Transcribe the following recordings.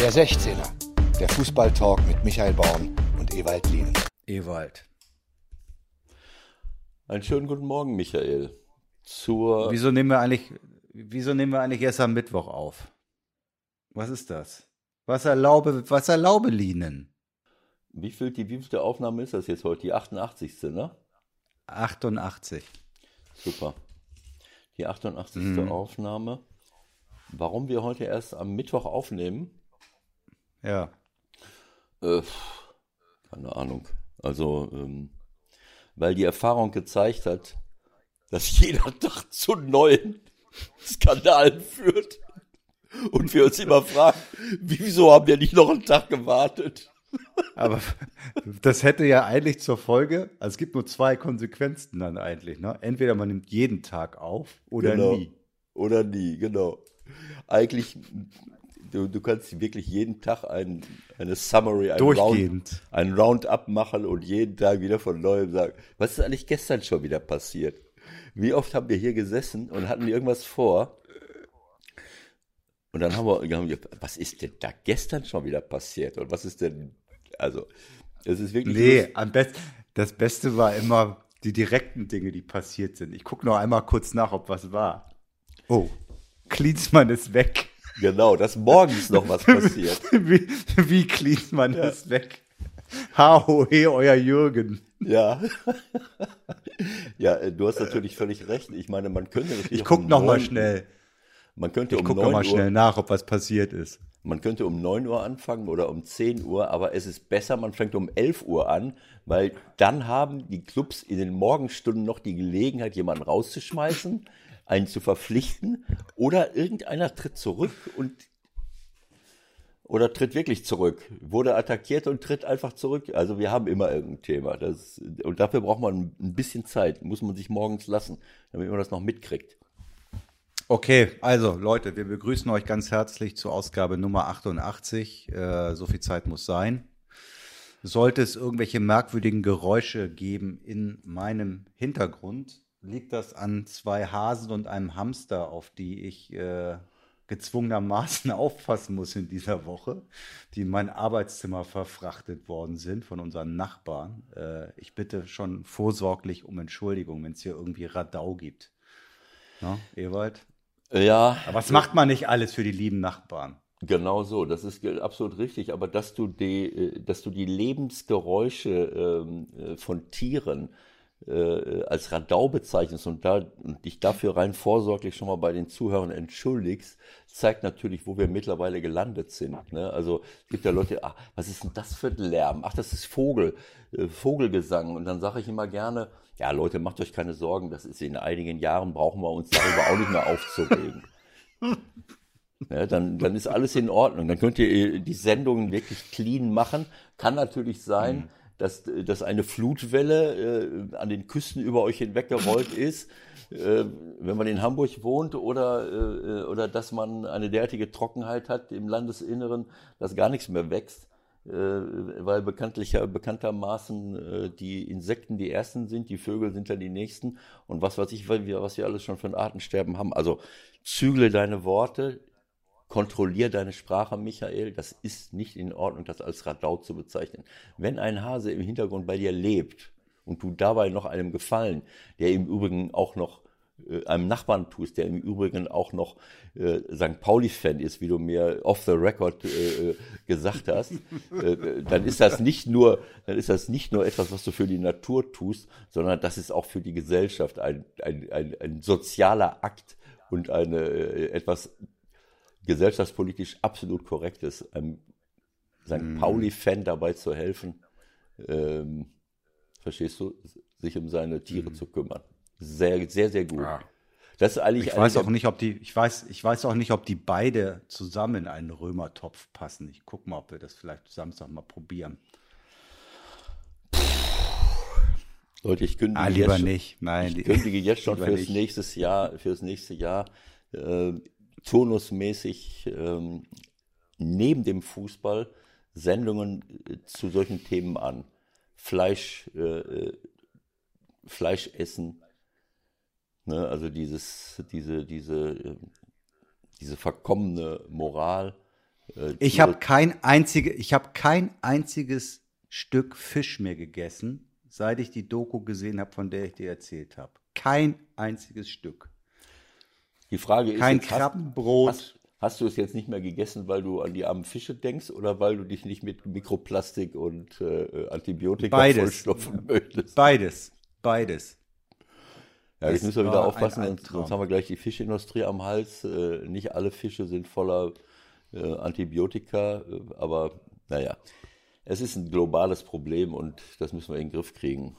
Der 16er, der Fußballtalk mit Michael Baum und Ewald Lien. Ewald. Einen schönen guten Morgen, Michael. Zur Wieso nehmen wir eigentlich, wieso nehmen wir eigentlich erst am Mittwoch auf? Was ist das? Was erlaube, was erlaube Linen? wie viel die wievielte Aufnahme ist das jetzt heute? Die 88. ne? 88. Super. Die 88. Mhm. Aufnahme. Warum wir heute erst am Mittwoch aufnehmen? Ja. Äh, keine Ahnung. Also, ähm, weil die Erfahrung gezeigt hat, dass jeder Tag zu neuen Skandalen führt. Und wir uns immer fragen, wieso haben wir nicht noch einen Tag gewartet? Aber das hätte ja eigentlich zur Folge, also es gibt nur zwei Konsequenzen dann eigentlich, ne? Entweder man nimmt jeden Tag auf oder Genau. nie. Oder nie, genau. Eigentlich, du, du kannst wirklich jeden Tag ein, eine Summary, ein Round, ein Roundup machen und jeden Tag wieder von neuem sagen, was ist eigentlich gestern schon wieder passiert? Wie oft haben wir hier gesessen und hatten irgendwas vor? Und dann haben wir, haben wir, was ist denn da gestern schon wieder passiert? Und was ist denn, also, es ist wirklich. Nee, am besten, das Beste war immer die direkten Dinge, die passiert sind. Ich gucke noch einmal kurz nach, ob was war. Oh, Klinsmann ist weg. Genau, dass morgens noch was passiert. Wie, wie Klinsmann ist weg. H.O.E. euer Jürgen. Ja. ja, äh, du hast natürlich völlig recht. Ich meine, man könnte Ich guck um noch mal schnell. Man könnte Ich um guck 9 noch mal Uhr, schnell nach, ob was passiert ist. man könnte um 9 Uhr anfangen oder um 10 Uhr, aber es ist besser, man fängt um 11 Uhr an, weil dann haben die Clubs in den Morgenstunden noch die Gelegenheit, jemanden rauszuschmeißen, einen zu verpflichten oder irgendeiner tritt zurück und oder tritt wirklich zurück, wurde attackiert und tritt einfach zurück. Also wir haben immer irgendein Thema. Das, und dafür braucht man ein bisschen Zeit, muss man sich morgens lassen, damit man das noch mitkriegt. Okay, also Leute, wir begrüßen euch ganz herzlich zur Ausgabe Nummer 88. Äh, so viel Zeit muss sein. Sollte es irgendwelche merkwürdigen Geräusche geben in meinem Hintergrund, liegt das an zwei Hasen und einem Hamster, auf die ich äh, gezwungenermaßen aufpassen muss in dieser Woche, die in mein Arbeitszimmer verfrachtet worden sind von unseren Nachbarn. Äh, ich bitte schon vorsorglich um Entschuldigung, wenn es hier irgendwie Radau gibt. Na, Ewald? Ja, Aber was macht man nicht alles für die lieben Nachbarn? Genau so, das ist absolut richtig. Aber dass du die, äh, dass du die Lebensgeräusche ähm, äh, von Tieren äh, als Radau bezeichnest und, da, und dich dafür rein vorsorglich schon mal bei den Zuhörern entschuldigst, zeigt natürlich, wo wir mittlerweile gelandet sind. Ne? Also es gibt ja Leute, ach, was ist denn das für ein Lärm? Ach, das ist Vogel, äh, Vogelgesang. Und dann sage ich immer gerne, ja Leute, macht euch keine Sorgen, das ist in einigen Jahren brauchen wir uns darüber auch nicht mehr aufzuregen. Ja, dann, dann ist alles in Ordnung. Dann könnt ihr äh, die Sendungen wirklich clean machen. Kann natürlich sein, dass, dass eine Flutwelle äh, an den Küsten über euch hinweggerollt ist, äh, wenn man in Hamburg wohnt, oder, äh, oder dass man eine derartige Trockenheit hat im Landesinneren, dass gar nichts mehr wächst. Äh, weil bekanntlich, bekanntermaßen äh, die Insekten die ersten sind, die Vögel sind dann die nächsten und was weiß ich, weil wir, was wir alles schon für ein Artensterben haben. Also zügle deine Worte, kontrollier deine Sprache, Michael. Das ist nicht in Ordnung, das als Radau zu bezeichnen. Wenn ein Hase im Hintergrund bei dir lebt und du dabei noch einem gefallen, der im Übrigen auch noch äh, einem Nachbarn tust, der im Übrigen auch noch äh, St. Pauli-Fan ist, wie du mir off the record äh, äh, gesagt hast, äh, dann ist das nicht nur, dann ist das nicht nur etwas, was du für die Natur tust, sondern das ist auch für die Gesellschaft ein, ein, ein, ein sozialer Akt und eine äh, etwas gesellschaftspolitisch absolut korrektes, einem St. Pauli-Fan dabei zu helfen, ähm, verstehst du, sich um seine Tiere zu kümmern. Sehr, sehr, sehr gut. Das ist eigentlich Ich weiß auch nicht, ob die, ich weiß, ich weiß auch nicht, ob die beide zusammen in einen Römertopf passen. Ich guck mal, ob wir das vielleicht Samstag mal probieren. Leute, ich kündige, Ah, jetzt, lieber schon- nicht. Nein, ich kündige jetzt schon fürs nächste Jahr, fürs nächste Jahr äh, turnusmäßig ähm, neben dem Fußball Sendungen äh, zu solchen Themen an. Fleisch, äh, äh, Fleisch essen, ne? also dieses, diese, diese, äh, diese verkommene Moral, Äh, ich habe kein einzige, ich habe kein einziges Stück Fisch mehr gegessen, seit ich die Doku gesehen habe, von der ich dir erzählt habe. Kein einziges Stück. Die Frage ist, kein Krabbenbrot. Hast, hast, du es jetzt nicht mehr gegessen, weil du an die armen Fische denkst oder weil du dich nicht mit Mikroplastik und äh, Antibiotika Beides. vollstopfen möchtest? Beides. Beides. Ja, jetzt müssen wir wieder aufpassen, sonst, sonst haben wir gleich die Fischindustrie am Hals. Äh, nicht alle Fische sind voller äh, Antibiotika, äh, aber naja, es ist ein globales Problem und das müssen wir in den Griff kriegen.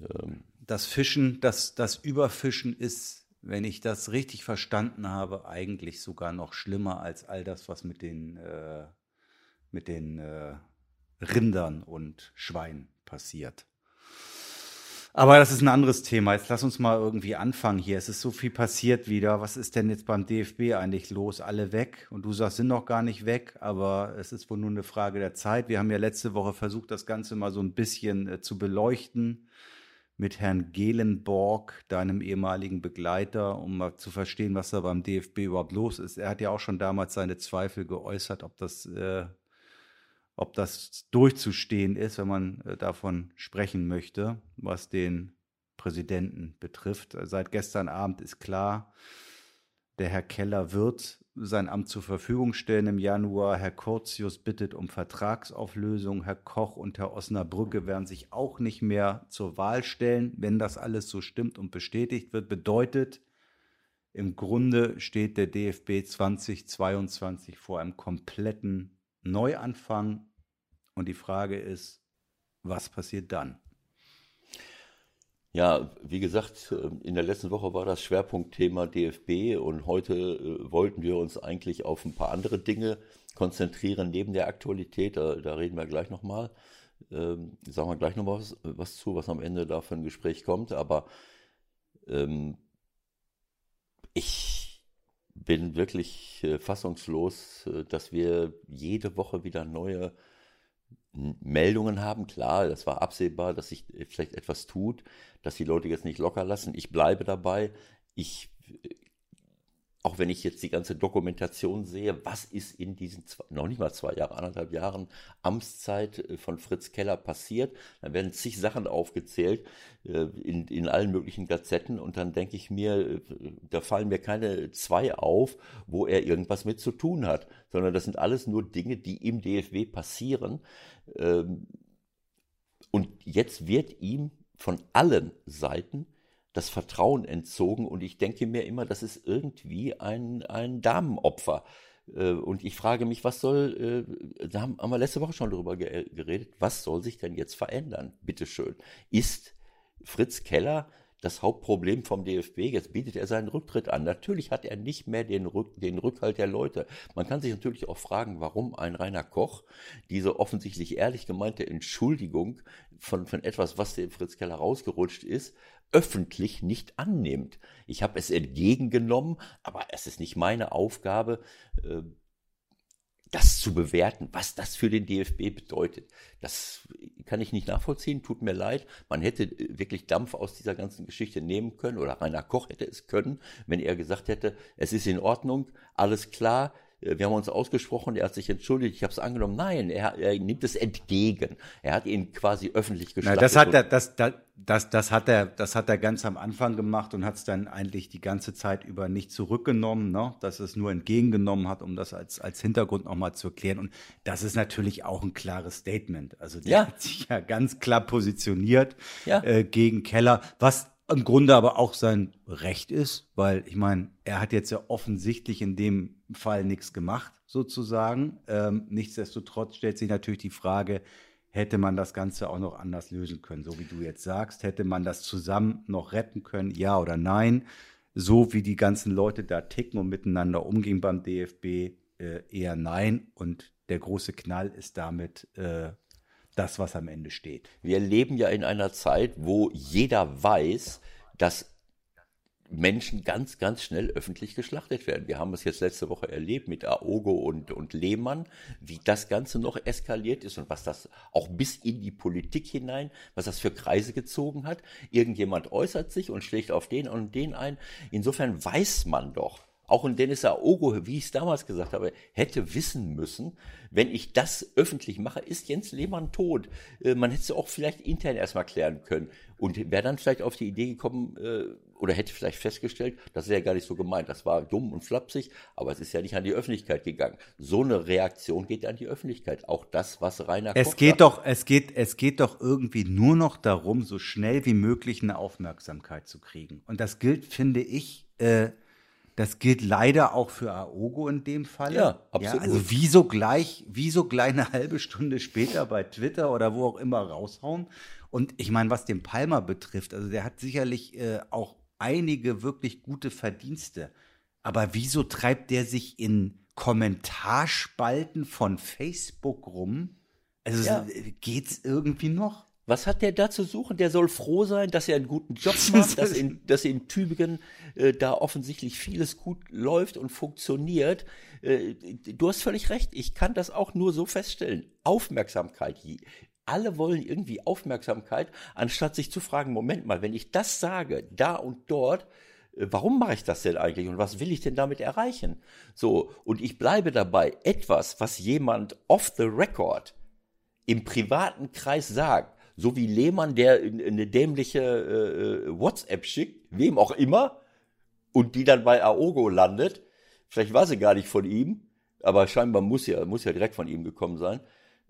Ähm, das Fischen, das, das Überfischen ist, wenn ich das richtig verstanden habe, eigentlich sogar noch schlimmer als all das, was mit den, äh, mit den äh, Rindern und Schweinen passiert. Aber das ist ein anderes Thema. Jetzt lass uns mal irgendwie anfangen hier. Es ist so viel passiert wieder. Was ist denn jetzt beim DFB eigentlich los? Alle weg? Und du sagst, sind noch gar nicht weg, aber es ist wohl nur eine Frage der Zeit. Wir haben ja letzte Woche versucht, das Ganze mal so ein bisschen äh, zu beleuchten mit Herrn Gelenborg, deinem ehemaligen Begleiter, um mal zu verstehen, was da beim DFB überhaupt los ist. Er hat ja auch schon damals seine Zweifel geäußert, ob das äh, ob das durchzustehen ist, wenn man äh, davon sprechen möchte, was den Präsidenten betrifft. Seit gestern Abend ist klar, der Herr Keller wird sein Amt zur Verfügung stellen im Januar. Herr Curtius bittet um Vertragsauflösung. Herr Koch und Herr Osnabrücke werden sich auch nicht mehr zur Wahl stellen, wenn das alles so stimmt und bestätigt wird. Bedeutet, im Grunde steht der DFB 2022 vor einem kompletten Neuanfang. Und die Frage ist, was passiert dann? Ja, wie gesagt, äh, in der letzten Woche war das Schwerpunktthema DFB und heute äh, wollten wir uns eigentlich auf ein paar andere Dinge konzentrieren neben der Aktualität. Da, da reden wir gleich nochmal. Ähm, sagen wir gleich nochmal was, was zu, was am Ende da für ein Gespräch kommt. Aber ähm, ich bin wirklich äh, fassungslos, äh, dass wir jede Woche wieder neue Meldungen haben. Klar, das war absehbar, dass sich äh, vielleicht etwas tut, dass die Leute jetzt nicht locker lassen. Ich bleibe dabei. Ich auch wenn ich jetzt die ganze Dokumentation sehe, was ist in diesen zwei, noch nicht mal zwei Jahre, anderthalb Jahren Amtszeit äh, von Fritz Keller passiert, dann werden zig Sachen aufgezählt äh, in, in allen möglichen Gazetten und dann denke ich mir, äh, da fallen mir keine zwei auf, wo er irgendwas mit zu tun hat, sondern das sind alles nur Dinge, die im DFW passieren. Ähm, und jetzt wird ihm von allen Seiten das Vertrauen entzogen und ich denke mir immer, das ist irgendwie ein, ein Damenopfer. Äh, und ich frage mich, was soll, äh, da haben wir letzte Woche schon darüber geredet, was soll sich denn jetzt verändern? Bitteschön. Ist Fritz Keller das Hauptproblem vom DFB. Jetzt bietet er seinen Rücktritt an. Natürlich hat er nicht mehr den, Rück, den Rückhalt der Leute. Man kann sich natürlich auch fragen, warum ein Rainer Koch diese offensichtlich ehrlich gemeinte Entschuldigung von, von etwas, was dem Fritz Keller rausgerutscht ist, öffentlich nicht annimmt. Ich habe es entgegengenommen, aber es ist nicht meine Aufgabe, äh, das zu bewerten, was das für den DFB bedeutet. Das kann ich nicht nachvollziehen, tut mir leid. Man hätte äh, wirklich Dampf aus dieser ganzen Geschichte nehmen können oder Rainer Koch hätte es können, wenn er gesagt hätte, es ist in Ordnung, alles klar, wir haben uns ausgesprochen, er hat sich entschuldigt, ich habe es angenommen. Nein, er, er, nimmt es entgegen. Er hat ihn quasi öffentlich geschlachtet. Na, das hat er, das, das, das, das hat er, das hat er ganz am Anfang gemacht und hat es dann eigentlich die ganze Zeit über nicht zurückgenommen, ne? dass es nur entgegengenommen hat, um das als, als Hintergrund nochmal zu erklären. Und das ist natürlich auch ein klares Statement. Also der ja. hat sich ja ganz klar positioniert ja. äh, gegen Keller, was im Grunde aber auch sein Recht ist, weil ich meine, er hat jetzt ja offensichtlich in dem Fall nichts gemacht, sozusagen. Ähm, nichtsdestotrotz stellt sich natürlich die Frage, hätte man das Ganze auch noch anders lösen können, so wie du jetzt sagst, hätte man das zusammen noch retten können, ja oder nein? So wie die ganzen Leute da ticken und miteinander umgehen beim DFB, äh, eher nein. Und der große Knall ist damit äh, das, was am Ende steht. Wir leben ja in einer Zeit, wo jeder weiß, dass Menschen ganz, ganz schnell öffentlich geschlachtet werden. Wir haben es jetzt letzte Woche erlebt mit Aogo und, und Lehmann, wie das Ganze noch eskaliert ist und was das auch bis in die Politik hinein, was das für Kreise gezogen hat. Irgendjemand äußert sich und schlägt auf den und den ein. Insofern weiß man doch, auch ein Dennis Aogo, wie ich es damals gesagt habe, hätte wissen müssen, wenn ich das öffentlich mache, ist Jens Lehmann tot. Äh, man hätte es auch vielleicht intern erstmal klären können und wäre dann vielleicht auf die Idee gekommen äh, oder hätte vielleicht festgestellt, das ist ja gar nicht so gemeint, das war dumm und flapsig, aber es ist ja nicht an die Öffentlichkeit gegangen. So eine Reaktion geht an die Öffentlichkeit. Auch das, was Rainer Es Koch geht doch, es geht, es geht doch irgendwie nur noch darum, so schnell wie möglich eine Aufmerksamkeit zu kriegen. Und das gilt, finde ich, äh, das gilt leider auch für Aogo in dem Fall. Ja, absolut. also wieso gleich, wieso gleich eine halbe Stunde später bei Twitter oder wo auch immer raushauen. Und ich meine, was den Palmer betrifft, also der hat sicherlich äh, auch einige wirklich gute Verdienste. Aber wieso treibt der sich in Kommentarspalten von Facebook rum? Also Ja. äh, geht's irgendwie noch? Was hat der da zu suchen? Der soll froh sein, dass er einen guten Job macht, dass in, dass in Tübingen äh, da offensichtlich vieles gut läuft und funktioniert. Äh, du hast völlig recht. Ich kann das auch nur so feststellen. Aufmerksamkeit. Alle wollen irgendwie Aufmerksamkeit, anstatt sich zu fragen, Moment mal, wenn ich das sage, da und dort, äh, warum mache ich das denn eigentlich und was will ich denn damit erreichen? So, und ich bleibe dabei, etwas, was jemand off the record im privaten Kreis sagt, so wie Lehmann, der in- in eine dämliche äh, äh, WhatsApp schickt, wem auch immer, und die dann bei Aogo landet, vielleicht war sie gar nicht von ihm, aber scheinbar muss ja, muss ja direkt von ihm gekommen sein,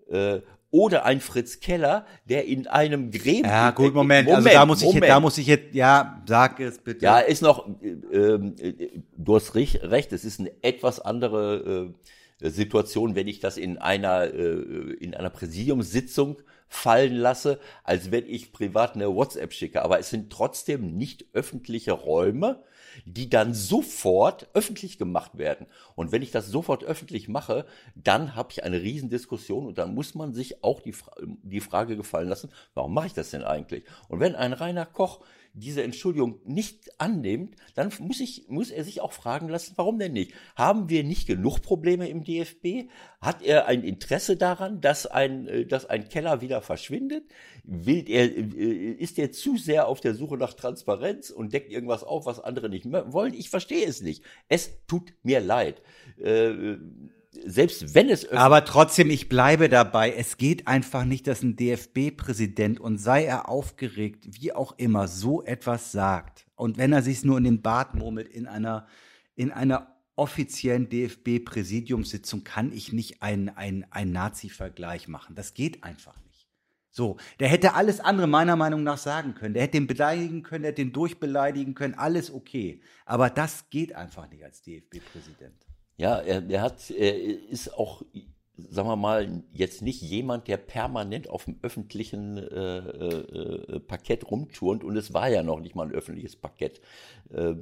äh, oder ein Fritz Keller, der in einem Gremium... Ja, gut, Moment. also da muss ich jetzt, da muss ich jetzt, ja, sag es bitte. Ja, ist noch, äh, ähm, äh, du hast rech- recht, es ist eine etwas andere äh, Situation, wenn ich das in einer, äh, in einer Präsidiumssitzung fallen lasse, als wenn ich privat eine WhatsApp schicke. Aber es sind trotzdem nicht öffentliche Räume, die dann sofort öffentlich gemacht werden. Und wenn ich das sofort öffentlich mache, dann habe ich eine Riesendiskussion und dann muss man sich auch die, die Frage gefallen lassen, warum mache ich das denn eigentlich? Und wenn ein Rainer Koch diese Entschuldigung nicht annimmt, dann muss, ich, muss er sich auch fragen lassen, warum denn nicht? Haben wir nicht genug Probleme im DFB? Hat er ein Interesse daran, dass ein, äh, dass ein Keller wieder verschwindet? Will er, äh, ist er zu sehr auf der Suche nach Transparenz und deckt irgendwas auf, was andere nicht wollen? Ich verstehe es nicht. Es tut mir leid. Äh, selbst wenn es Aber trotzdem, ich bleibe dabei. Es geht einfach nicht, dass ein DFB-Präsident und sei er aufgeregt, wie auch immer, so etwas sagt. Und wenn er sich nur in den Bart murmelt in einer, in einer offiziellen DFB-Präsidiumssitzung, kann ich nicht einen, einen, einen Nazi-Vergleich machen. Das geht einfach nicht. So, der hätte alles andere meiner Meinung nach sagen können. Der hätte den beleidigen können, der hätte den durchbeleidigen können, alles okay. Aber das geht einfach nicht als DFB-Präsident. Ja, er, er hat, er ist auch, sagen wir mal, jetzt nicht jemand, der permanent auf dem öffentlichen äh, äh, Parkett rumturnt und es war ja noch nicht mal ein öffentliches Parkett. Äh,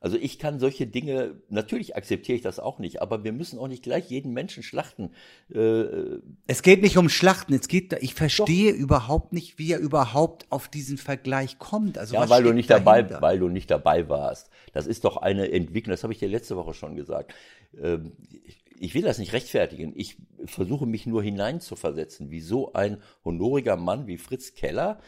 also ich kann solche Dinge, natürlich akzeptiere ich das auch nicht, aber wir müssen auch nicht gleich jeden Menschen schlachten. Äh, Es geht nicht um Schlachten, es geht, ich verstehe überhaupt nicht, wie er überhaupt auf diesen Vergleich kommt. Also Ja, weil du nicht dabei, weil du nicht dabei warst. Das ist doch eine Entwicklung, das habe ich dir letzte Woche schon gesagt. Ähm, Ich will das nicht rechtfertigen. Ich versuche mich nur hineinzuversetzen, wie so ein honoriger Mann wie Fritz Keller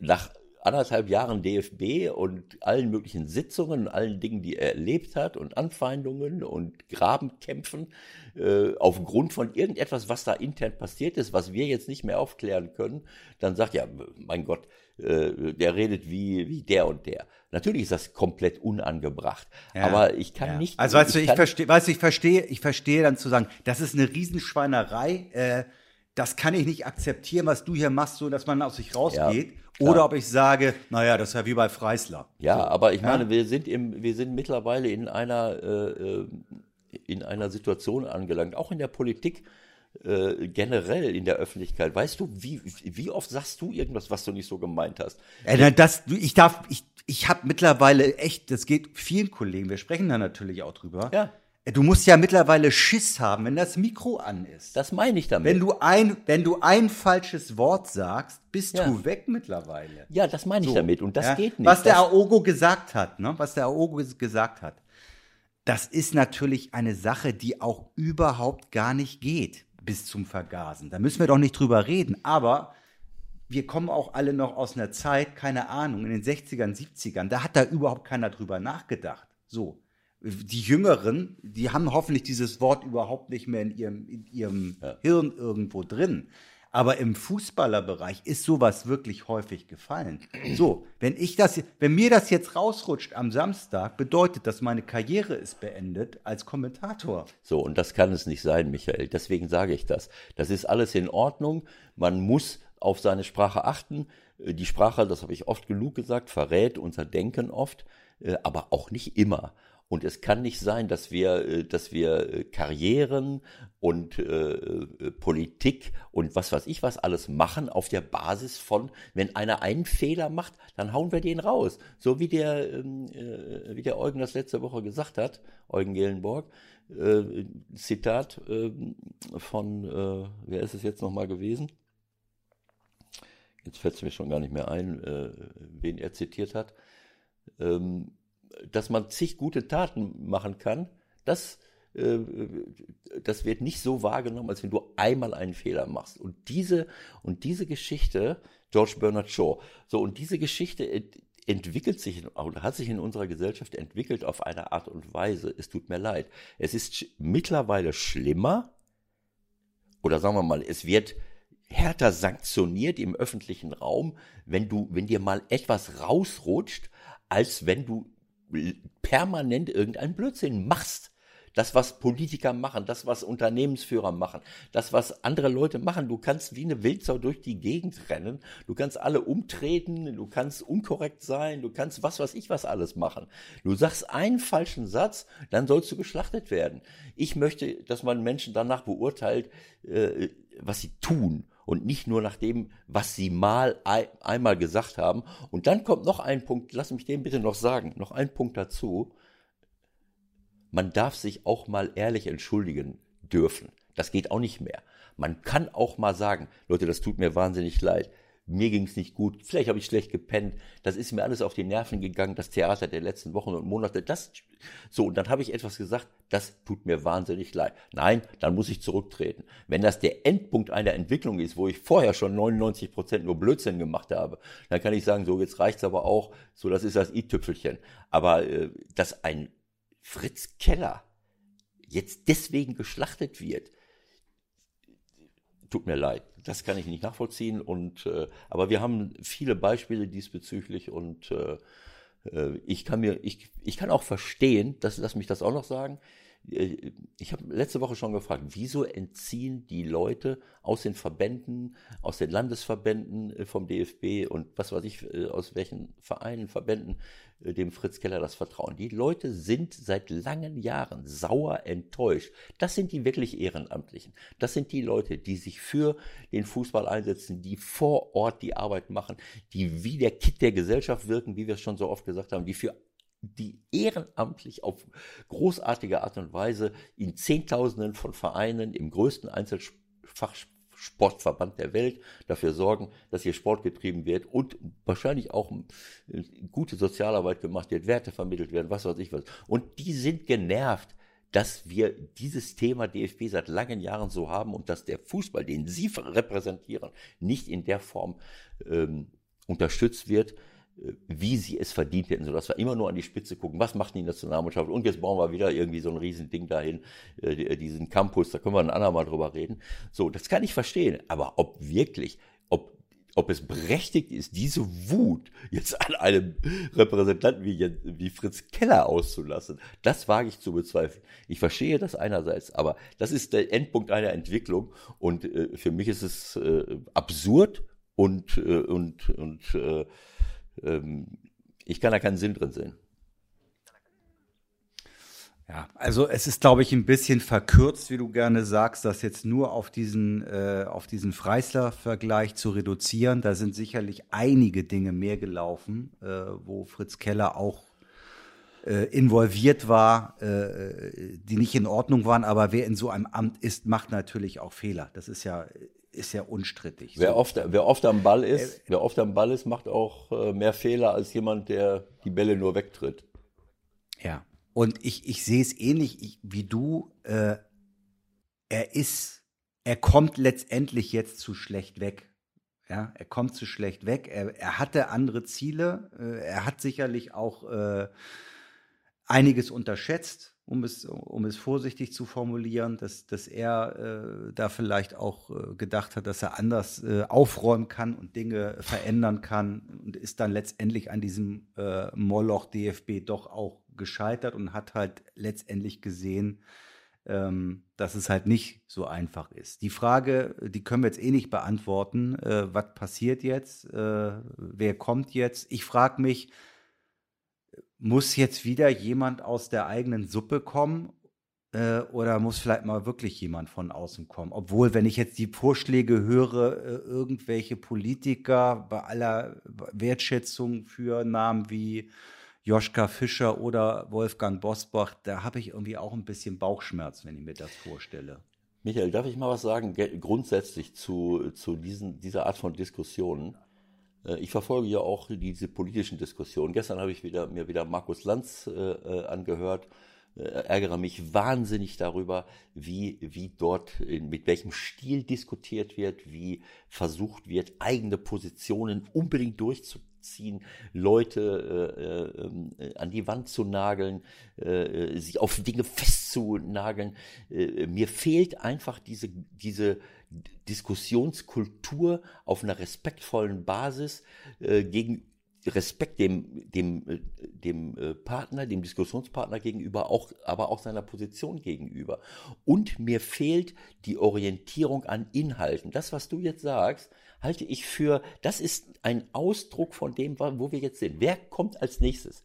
nach anderthalb Jahren DFB und allen möglichen Sitzungen und allen Dingen, die er erlebt hat und Anfeindungen und Grabenkämpfen äh, aufgrund von irgendetwas, was da intern passiert ist, was wir jetzt nicht mehr aufklären können, dann sagt ja, mein Gott, äh, der redet wie, wie der und der. Natürlich ist das komplett unangebracht, Ja, aber ich kann ja. nicht. Also weißt du, ich kann- verstehe, weißt du, ich verstehe, ich verstehe dann zu sagen, das ist eine Riesenschweinerei, äh, das kann ich nicht akzeptieren, was du hier machst, so dass man aus sich rausgeht. klar. Oder ob ich sage, naja, das ist ja wie bei Freisler. Ja, aber ich ja. meine, wir sind im, wir sind mittlerweile in einer, äh, äh, in einer Situation angelangt, auch in der Politik, äh, generell in der Öffentlichkeit. Weißt du, wie, wie oft sagst du irgendwas, was du nicht so gemeint hast? Äh, das, ich darf, ich, ich habe mittlerweile echt, das geht vielen Kollegen, wir sprechen da natürlich auch drüber. Ja. Äh, Du musst ja mittlerweile Schiss haben, wenn das Mikro an ist. Das meine ich damit. Wenn du ein, wenn du ein falsches Wort sagst, bist Ja. du weg mittlerweile. ja, das meine ich So, damit. Und das ja? geht nicht. Was der Aogo gesagt hat, ne? Was der Aogo ges- gesagt hat, das ist natürlich eine Sache, die auch überhaupt gar nicht geht bis zum Vergasen. Da müssen wir doch nicht drüber reden. Aber wir kommen auch alle noch aus einer Zeit, keine Ahnung, in den 60ern, 70ern, da hat da überhaupt keiner drüber nachgedacht. So. die Jüngeren, die haben hoffentlich dieses Wort überhaupt nicht mehr in ihrem, in ihrem ja. Hirn irgendwo drin. Aber im Fußballerbereich ist sowas wirklich häufig gefallen. So, wenn ich das, wenn mir das jetzt rausrutscht am Samstag, bedeutet das, meine Karriere ist beendet als Kommentator. So, und das kann es nicht sein, Michael. Deswegen sage ich das. Das ist alles in Ordnung. Man muss auf seine Sprache achten. Die Sprache, das habe ich oft genug gesagt, verrät unser Denken oft, äh, aber auch nicht immer. Und es kann nicht sein, dass wir, äh, dass wir äh, Karrieren und äh, äh, Politik und was weiß ich was alles machen auf der Basis von, wenn einer einen Fehler macht, dann hauen wir den raus. So wie der, ähm, äh, wie der Eugen das letzte Woche gesagt hat, Eugen Gelenborg, äh, Zitat äh, von, wer ist es jetzt nochmal gewesen? Jetzt fällt es mir schon gar nicht mehr ein, wen er zitiert hat. Ähm, dass man zig gute Taten machen kann, das, äh, das wird nicht so wahrgenommen, als wenn du einmal einen Fehler machst. Und diese, und diese Geschichte, George Bernard Shaw, so, und diese Geschichte entwickelt sich hat sich in unserer Gesellschaft entwickelt auf eine Art und Weise, es tut mir leid. Es ist mittlerweile schlimmer, oder sagen wir mal, es wird härter sanktioniert im öffentlichen Raum, wenn du, wenn dir mal etwas rausrutscht, als wenn du permanent irgendeinen Blödsinn machst. Das, was Politiker machen, das, was Unternehmensführer machen, das, was andere Leute machen. Du kannst wie eine Wildsau durch die Gegend rennen. Du kannst alle umtreten, du kannst unkorrekt sein, du kannst was weiß ich was alles machen. Du sagst einen falschen Satz, dann sollst du geschlachtet werden. Ich möchte, dass man Menschen danach beurteilt, äh, was sie tun und nicht nur nach dem, was sie mal einmal gesagt haben. Und dann kommt noch ein Punkt, lass mich den bitte noch sagen, noch ein Punkt dazu. Man darf sich auch mal ehrlich entschuldigen dürfen. Das geht auch nicht mehr. Man kann auch mal sagen, Leute, das tut mir wahnsinnig leid mir ging es nicht gut, vielleicht habe ich schlecht gepennt, das ist mir alles auf die Nerven gegangen, das Theater der letzten Wochen und Monate, das so und dann habe ich etwas gesagt, das tut mir wahnsinnig leid. Nein, dann muss ich zurücktreten. Wenn das der Endpunkt einer Entwicklung ist, wo ich vorher schon 99 Prozent nur Blödsinn gemacht habe, dann kann ich sagen, so jetzt reicht's aber auch, so das ist das i-Tüpfelchen. Aber äh, dass ein Fritz Keller jetzt deswegen geschlachtet wird, tut mir leid. Das kann ich nicht nachvollziehen. Und äh, aber wir haben viele Beispiele diesbezüglich und äh, äh ich kann mir, ich, ich kann auch verstehen, dass, lass mich das auch noch sagen. Äh, ich habe letzte Woche schon gefragt, wieso entziehen die Leute aus den Verbänden, aus den Landesverbänden äh, vom DFB und was weiß ich, aus welchen Vereinen, Verbänden dem Fritz Keller das Vertrauen. Die Leute sind seit langen Jahren sauer enttäuscht. Das sind die wirklich Ehrenamtlichen. Das sind die Leute, die sich für den Fußball einsetzen, die vor Ort die Arbeit machen, die wie der Kitt der Gesellschaft wirken, wie wir es schon so oft gesagt haben, die für die ehrenamtlich auf großartige Art und Weise in Zehntausenden von Vereinen im größten Einzelfach Sportverband der Welt dafür sorgen, dass hier Sport getrieben wird und wahrscheinlich auch äh, gute Sozialarbeit gemacht wird, Werte vermittelt werden, was weiß ich was. Und die sind genervt, dass wir dieses Thema DFB seit langen Jahren so haben und dass der Fußball, den sie repräsentieren, nicht in der Form ähm, unterstützt wird, wie sie es verdient hätten, sodass wir immer nur an die Spitze gucken, was macht die Nationalmannschaft und jetzt bauen wir wieder irgendwie so ein Riesending dahin, äh, diesen Campus, da können wir ein andermal drüber reden. So, das kann ich verstehen, aber ob wirklich, ob ob es berechtigt ist, diese Wut jetzt an einem Repräsentanten wie, wie Fritz Keller auszulassen, das wage ich zu bezweifeln. Ich verstehe das einerseits, aber das ist der Endpunkt einer Entwicklung und äh, für mich ist es äh, absurd und, äh, und, und äh, ähm, ich kann da keinen Sinn drin sehen. Ja, also es ist, glaube ich, ein bisschen verkürzt, wie du gerne sagst, das jetzt nur auf diesen, äh, auf diesen Freisler-Vergleich zu reduzieren. Da sind sicherlich einige Dinge mehr gelaufen, äh, wo Fritz Keller auch äh, involviert war, äh, die nicht in Ordnung waren. Aber wer in so einem Amt ist, macht natürlich auch Fehler. Das ist ja ist ja unstrittig. Wer, so. oft, wer oft am Ball ist, äh, wer oft am Ball ist, macht auch äh, mehr Fehler als jemand, der die Bälle nur wegtritt. Ja. Und ich, ich sehe es ähnlich ich, wie du. Äh, er ist, er kommt letztendlich jetzt zu schlecht weg. Ja, er kommt zu schlecht weg. Er, er hatte andere Ziele. Äh, er hat sicherlich auch äh, einiges unterschätzt, um es, um es vorsichtig zu formulieren, dass, dass er äh, da vielleicht auch äh, gedacht hat, dass er anders äh, aufräumen kann und Dinge verändern kann und ist dann letztendlich an diesem äh, Moloch DFB doch auch gescheitert und hat halt letztendlich gesehen, ähm, dass es halt nicht so einfach ist. Die Frage, die können wir jetzt eh nicht beantworten. Äh, was passiert jetzt? Äh, wer kommt jetzt? Ich frage mich, muss jetzt wieder jemand aus der eigenen Suppe kommen äh, oder muss vielleicht mal wirklich jemand von außen kommen? Obwohl, wenn ich jetzt die Vorschläge höre, äh, irgendwelche Politiker bei aller Wertschätzung für Namen wie Joschka Fischer oder Wolfgang Bosbach, da habe ich irgendwie auch ein bisschen Bauchschmerz, wenn ich mir das vorstelle. Michael, darf ich mal was sagen, grundsätzlich zu, zu diesen, dieser Art von Diskussionen? Äh, ich verfolge ja auch diese politischen Diskussionen. Gestern habe ich wieder, mir wieder Markus Lanz äh, äh angehört, äh, ärgere mich wahnsinnig darüber, wie, wie dort, in, mit welchem Stil diskutiert wird, wie versucht wird, eigene Positionen unbedingt durchzuziehen ziehen, Leute äh, ähm, äh, an die Wand zu nageln, äh, sich auf Dinge festzunageln. Äh, mir fehlt einfach diese, diese Diskussionskultur auf einer respektvollen Basis äh, gegen Respekt dem, dem, äh, dem äh, Partner, dem Diskussionspartner gegenüber, auch, aber auch seiner Position gegenüber. Und mir fehlt die Orientierung an Inhalten. Das, was du jetzt sagst, halte ich für, das ist ein Ausdruck von dem, wo wir jetzt sind. Wer kommt als nächstes?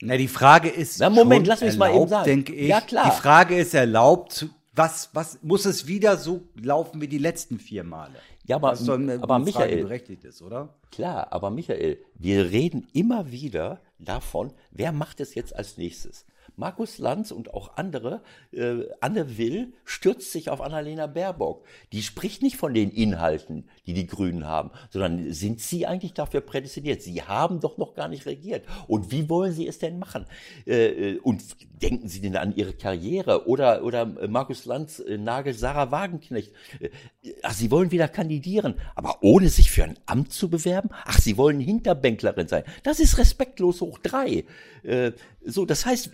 Na, die Frage ist. Na, Moment, lass mich mal eben sagen. Ich. Ja, klar. Die Frage ist erlaubt, was, was, muss es wieder so laufen wie die letzten vier Male? Ja, aber, das eine, aber eine Michael, berechtigt ist, oder? Klar, aber Michael, wir reden immer wieder davon, wer macht es jetzt als nächstes? Markus Lanz und auch andere, äh, Anne Will stürzt sich auf Annalena Baerbock. Die spricht nicht von den Inhalten, die die Grünen haben, sondern sind sie eigentlich dafür prädestiniert? Sie haben doch noch gar nicht regiert. Und wie wollen sie es denn machen? Äh, äh und denken sie denn an ihre Karriere? Oder, oder Markus Lanz äh, nagelt Sarah Wagenknecht. Äh, ach, sie wollen wieder kandidieren, aber ohne sich für ein Amt zu bewerben? Ach, sie wollen Hinterbänklerin sein. Das ist respektlos hoch drei. Äh, so, das heißt,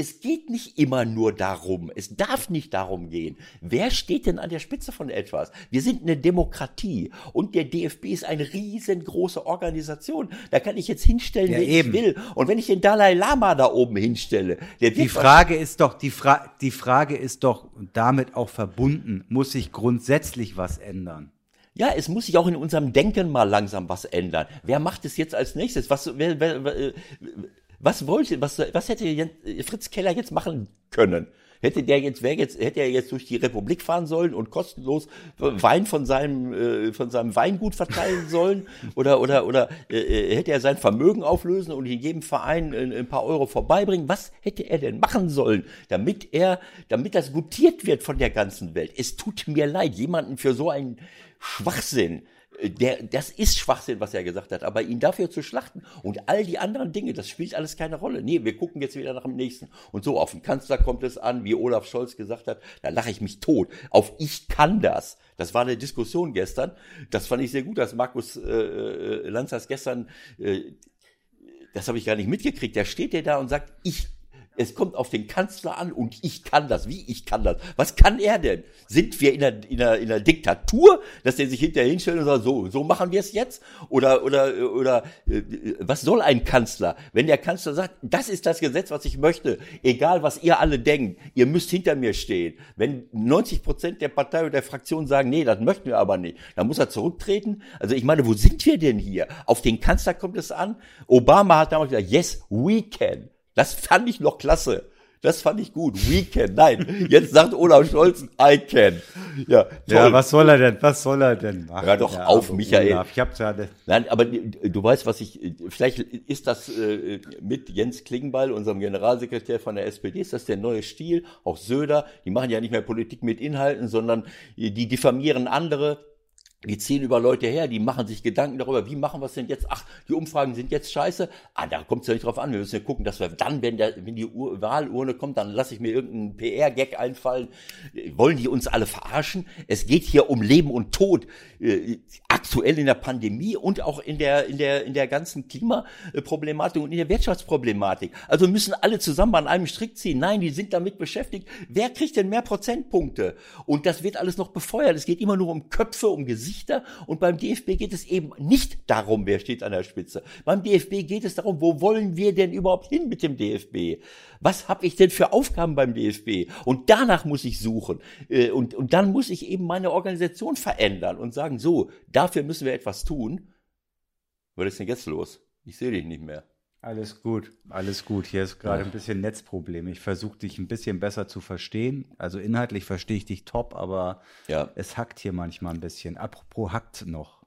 es geht nicht immer nur darum, es darf nicht darum gehen. Wer steht denn an der Spitze von etwas? Wir sind eine Demokratie und der DFB ist eine riesengroße Organisation. Da kann ich jetzt hinstellen, ja, wen eben. ich will. Und wenn ich den Dalai Lama da oben hinstelle, der Die Frage ist doch, die, Fra die Frage ist doch damit auch verbunden, muss sich grundsätzlich was ändern? Ja, es muss sich auch in unserem Denken mal langsam was ändern. Wer macht es jetzt als nächstes? Was, wer, wer, wer, was wollte, was, was hätte Fritz Keller jetzt machen können? Hätte der jetzt, wer jetzt, hätte er jetzt durch die Republik fahren sollen und kostenlos Wein von seinem, äh, von seinem Weingut verteilen sollen? Oder, oder, oder äh, äh hätte er sein Vermögen auflösen und in jedem Verein ein, ein paar Euro vorbeibringen? Was hätte er denn machen sollen, damit er, damit das gutiert wird von der ganzen Welt? Es tut mir leid, jemanden für so einen Schwachsinn der, das ist Schwachsinn, was er gesagt hat, aber ihn dafür zu schlachten und all die anderen Dinge, das spielt alles keine Rolle. Nee, wir gucken jetzt wieder nach dem nächsten. Und so auf den Kanzler kommt es an, wie Olaf Scholz gesagt hat, da lache ich mich tot. Auf ich kann das. Das war eine Diskussion gestern. Das fand ich sehr gut, dass Markus äh, äh Lanz das gestern, äh, das habe ich gar nicht mitgekriegt. Der steht der da und sagt, ich es kommt auf den Kanzler an und ich kann das. Wie ich kann das? Was kann er denn? Sind wir in der, in der, in der Diktatur, dass der sich hinterher hinstellt und sagt, so, so machen wir es jetzt? Oder, oder, oder, äh, was soll ein Kanzler? Wenn der Kanzler sagt, das ist das Gesetz, was ich möchte, egal was ihr alle denkt, ihr müsst hinter mir stehen. Wenn 90 Prozent der Partei oder der Fraktion sagen, nee, das möchten wir aber nicht, dann muss er zurücktreten. Also ich meine, wo sind wir denn hier? Auf den Kanzler kommt es an. Obama hat damals gesagt, yes, we can. Das fand ich noch klasse. Das fand ich gut. We can. Nein, jetzt sagt Olaf Scholz, I can. Ja, toll. ja was soll er denn? Was soll er denn machen? Hör doch ja, auf, Michael. Olaf, ich hab's ja. Nein, aber du weißt, was ich. Vielleicht ist das äh, mit Jens Klingbeil, unserem Generalsekretär von der SPD, ist das der neue Stil. Auch Söder. Die machen ja nicht mehr Politik mit Inhalten, sondern die diffamieren andere die ziehen über Leute her, die machen sich Gedanken darüber, wie machen wir es denn jetzt? Ach, die Umfragen sind jetzt scheiße. Ah, da kommt es ja nicht drauf an. Wir müssen ja gucken, dass wir dann, wenn, der, wenn die Ur Wahlurne kommt, dann lasse ich mir irgendeinen PR-Gag einfallen. Wollen die uns alle verarschen? Es geht hier um Leben und Tod. Äh, aktuell in der Pandemie und auch in der, in der, in der ganzen Klimaproblematik und in der Wirtschaftsproblematik. Also müssen alle zusammen an einem Strick ziehen. Nein, die sind damit beschäftigt. Wer kriegt denn mehr Prozentpunkte? Und das wird alles noch befeuert. Es geht immer nur um Köpfe, um Gesichter. Und beim DFB geht es eben nicht darum, wer steht an der Spitze. Beim DFB geht es darum, wo wollen wir denn überhaupt hin mit dem DFB? Was habe ich denn für Aufgaben beim DFB? Und danach muss ich suchen. Äh, und, und dann muss ich eben meine Organisation verändern und sagen, so, dafür müssen wir etwas tun. Was ist denn jetzt los? Ich sehe dich nicht mehr. Alles gut, alles gut. Hier ist gerade ein bisschen Netzproblem. Ich versuche dich ein bisschen besser zu verstehen. Also inhaltlich verstehe ich dich top, aber Ja. es hackt hier manchmal ein bisschen. Apropos hackt noch.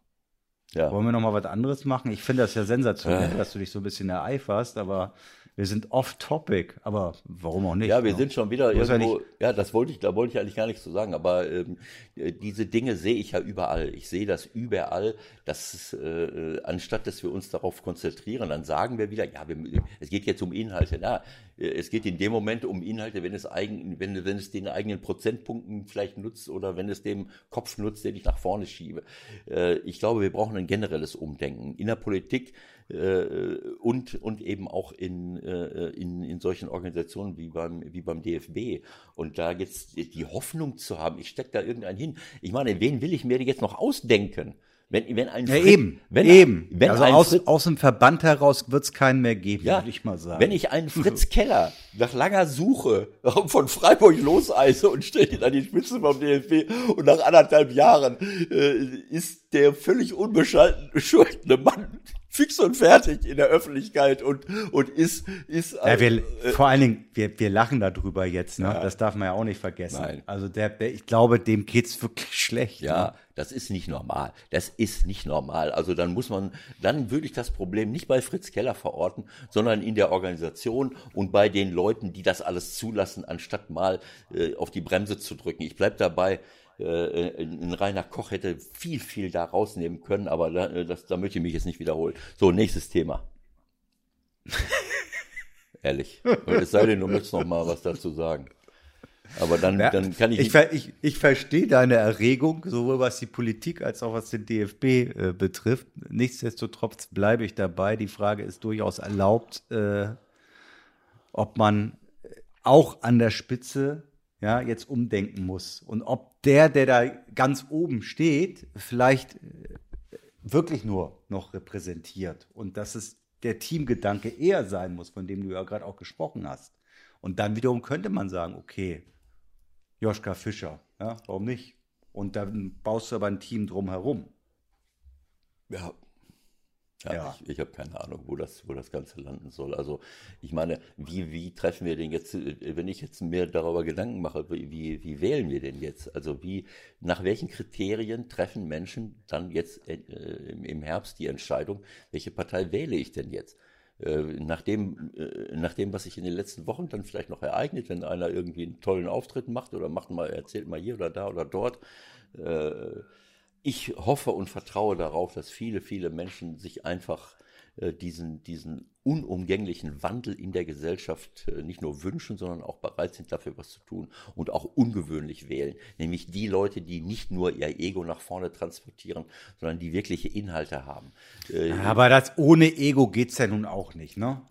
Ja. Wollen wir noch mal was anderes machen? Ich finde das ja sensationell, Ja. dass du dich so ein bisschen ereiferst, aber wir sind off-topic. Aber warum auch nicht? Ja, wir ne? sind schon wieder Muss ja irgendwo. Ja, das wollte ich, da wollte ich eigentlich gar nichts zu sagen. Aber ähm, äh, diese Dinge sehe ich ja überall. Ich sehe das überall. Dass es, äh, anstatt dass wir uns darauf konzentrieren, dann sagen wir wieder, ja, wir, es geht jetzt um Inhalte. Na, äh, es geht in dem Moment um Inhalte, wenn es eigen, wenn, wenn es den eigenen Prozentpunkten vielleicht nutzt oder wenn es dem Kopf nutzt, den ich nach vorne schiebe. Äh, ich glaube, wir brauchen ein generelles Umdenken in der Politik äh, und, und eben auch in, äh, in, in solchen Organisationen wie beim, wie beim DFB. Und da jetzt die Hoffnung zu haben, ich stecke da irgendeinen hin. Ich meine, wen will ich mir jetzt noch ausdenken? Wenn, wenn ein Ja, Fritz- eben, wenn, eben. Wenn also aus, Fritz- aus dem Verband heraus wird es keinen mehr geben, ja, würde ich mal sagen. Wenn ich einen Fritz Keller nach langer Suche von Freiburg loseise und stelle ihn an die Spitze vom DFB und nach anderthalb Jahren äh, ist der völlig unbescholtene bescholtene Mann fix und fertig in der Öffentlichkeit und, und ist, ist Ja, wir, äh, vor allen Dingen, wir, wir lachen darüber jetzt, ne? Das darf man ja auch nicht vergessen. Nein. Also der, der, ich glaube, dem geht's wirklich schlecht. Ja, Ne? das ist nicht normal. Das ist nicht normal. Also dann muss man, dann würde ich das Problem nicht bei Fritz Keller verorten, sondern in der Organisation und bei den Leuten, die das alles zulassen, anstatt mal äh, auf die Bremse zu drücken. Ich bleib dabei. Äh, ein Rainer Koch hätte viel, viel da rausnehmen können, aber da, äh, das, da möchte ich mich jetzt nicht wiederholen. So, nächstes Thema. Ehrlich. Und es sei denn, du möchtest noch mal was dazu sagen. Aber dann, Ja, dann kann ich, ich, ich, ich verstehe deine Erregung, sowohl was die Politik als auch was den DFB äh, betrifft. Nichtsdestotrotz bleibe ich dabei. Die Frage ist durchaus erlaubt, äh, ob man auch an der Spitze ja, jetzt umdenken muss. Und ob der, der da ganz oben steht, vielleicht äh, wirklich nur noch repräsentiert. Und dass es der Teamgedanke eher sein muss, von dem du ja gerade auch gesprochen hast. Und dann wiederum könnte man sagen, okay, Joschka Fischer, ja, warum nicht? Und dann baust du aber ein Team drumherum. Ja. Ja, Ja. ich, ich habe keine Ahnung, wo das, wo das Ganze landen soll. Also ich meine, wie, wie treffen wir den jetzt, äh, wenn ich jetzt mir darüber Gedanken mache, wie, wie, wählen wir den jetzt? Also wie, nach welchen Kriterien treffen Menschen dann jetzt äh, im im Herbst die Entscheidung, welche Partei wähle ich denn jetzt? Äh, Nach dem, äh, nach dem, was sich in den letzten Wochen dann vielleicht noch ereignet, wenn einer irgendwie einen tollen Auftritt macht oder macht mal, erzählt mal hier oder da oder dort, äh, ich hoffe und vertraue darauf, dass viele, viele Menschen sich einfach äh, diesen, diesen unumgänglichen Wandel in der Gesellschaft äh, nicht nur wünschen, sondern auch bereit sind, dafür was zu tun und auch ungewöhnlich wählen. Nämlich die Leute, die nicht nur ihr Ego nach vorne transportieren, sondern die wirkliche Inhalte haben. Äh, Aber das ohne Ego geht's ja nun auch nicht, ne?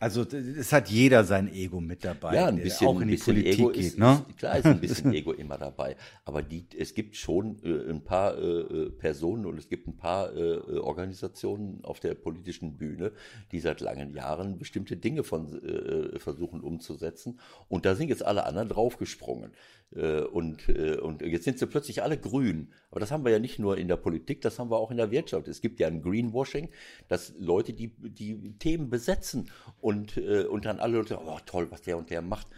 Also es hat jeder sein Ego mit dabei, Ja, ein der bisschen, auch in die Politik Ego geht, ist, ne? ist, klar ist ein bisschen Ego immer dabei. Aber die, es gibt schon äh, ein paar äh, äh, Personen und es gibt ein paar äh, äh, Organisationen auf der politischen Bühne, die seit langen Jahren bestimmte Dinge von, äh, versuchen umzusetzen. Und da sind jetzt alle anderen draufgesprungen. Äh, und, äh, und jetzt sind sie plötzlich alle grün. Aber das haben wir ja nicht nur in der Politik, das haben wir auch in der Wirtschaft. Es gibt ja ein Greenwashing, dass Leute, die, die Themen besetzen und, äh, und dann alle Leute, oh toll, was der und der macht.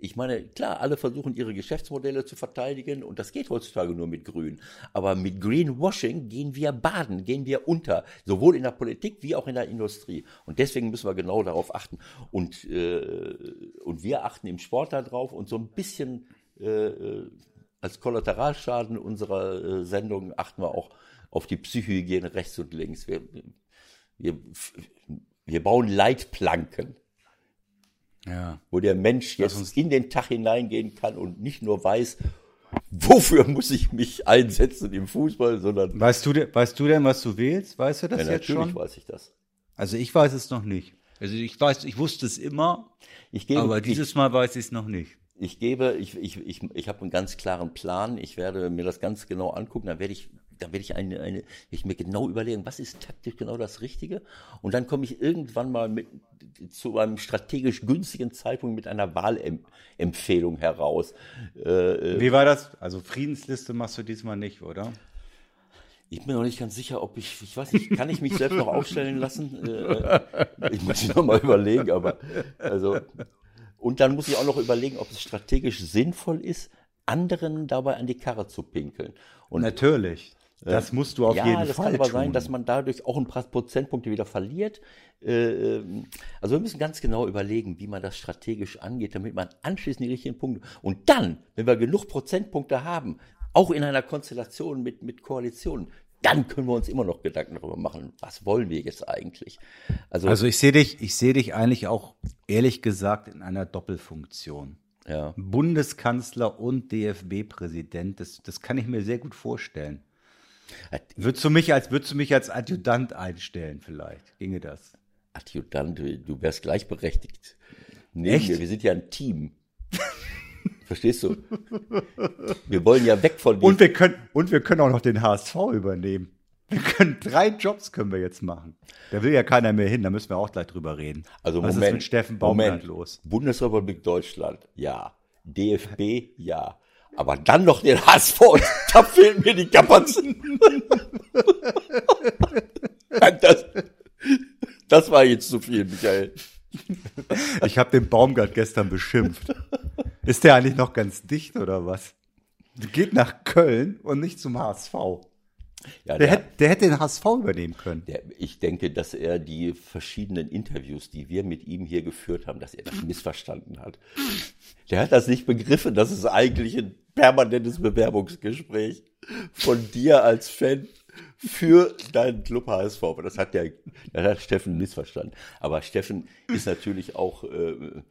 Ich meine, klar, alle versuchen ihre Geschäftsmodelle zu verteidigen und das geht heutzutage nur mit Grün. Aber mit Greenwashing gehen wir baden, gehen wir unter, sowohl in der Politik wie auch in der Industrie. Und deswegen müssen wir genau darauf achten. Und, und wir achten im Sport darauf und so ein bisschen äh, äh, als Kollateralschaden unserer äh, Sendung achten wir auch auf die Psychohygiene rechts und links. Wir, wir, wir bauen Leitplanken, Ja. wo der Mensch jetzt uns- in den Tag hineingehen kann und nicht nur weiß, wofür muss ich mich einsetzen im Fußball, sondern. Weißt du, weißt du denn, was du wählst? Weißt du das ja, jetzt natürlich schon? weiß ich das. Also ich weiß es noch nicht. Also ich weiß, ich wusste es immer, Ich gebe, aber ich, dieses Mal weiß ich es noch nicht. Ich gebe, ich, ich, ich, ich habe einen ganz klaren Plan. Ich werde mir das ganz genau angucken. Dann werde ich, dann werde ich eine, eine, ich mir genau überlegen, was ist taktisch genau das Richtige. Und dann komme ich irgendwann mal mit zu einem strategisch günstigen Zeitpunkt mit einer Wahlempfehlung heraus. Äh, Wie war das? Also Friedensliste machst du diesmal nicht, oder? Ich bin noch nicht ganz sicher, ob ich, ich weiß nicht, kann ich mich selbst noch aufstellen lassen? Äh, ich muss noch mal überlegen, aber also und dann muss ich auch noch überlegen, ob es strategisch sinnvoll ist, anderen dabei an die Karre zu pinkeln. Und Natürlich. Das musst du auf ja, jeden das Fall kann aber tun. sein, dass man dadurch auch ein paar Prozentpunkte wieder verliert. Äh, ähm, Also wir müssen ganz genau überlegen, wie man das strategisch angeht, damit man anschließend die richtigen Punkte. Und dann, wenn wir genug Prozentpunkte haben, auch in einer Konstellation mit, mit Koalitionen, dann können wir uns immer noch Gedanken darüber machen, was wollen wir jetzt eigentlich. Also, also ich sehe dich, ich sehe dich eigentlich auch ehrlich gesagt in einer Doppelfunktion. ja. Bundeskanzler und DFB-Präsident, das, das kann ich mir sehr gut vorstellen. Würdest du mich als, würdest du mich als Adjutant einstellen vielleicht? Ginge das? Adjutant, du wärst gleichberechtigt. Echt? mir, wir sind ja ein Team. Verstehst du? Wir wollen ja weg von Und wir können, und wir können auch noch den HSV übernehmen. Wir können drei Jobs können wir jetzt machen. Da will ja keiner mehr hin, da müssen wir auch gleich drüber reden. Also Was Moment, ist mit Steffen Baumgart Moment. los? Bundesrepublik Deutschland, ja. DFB, ja. Aber dann noch den HSV, da fehlen mir die Kapazitäten. das, das war jetzt zu viel, Michael. Ich habe den Baumgart gestern beschimpft. Ist der eigentlich noch ganz dicht oder was? Geht nach Köln und nicht zum HSV. Ja, Der, der, hätte, der hätte den HSV übernehmen können. der, ich denke, dass er die verschiedenen Interviews, die wir mit ihm hier geführt haben, dass er das missverstanden hat. Der hat das nicht begriffen, das ist eigentlich ein permanentes Bewerbungsgespräch von dir als Fan für deinen Club HSV. Aber das hat der, das hat Steffen missverstanden. Aber Steffen ist natürlich auch, äh,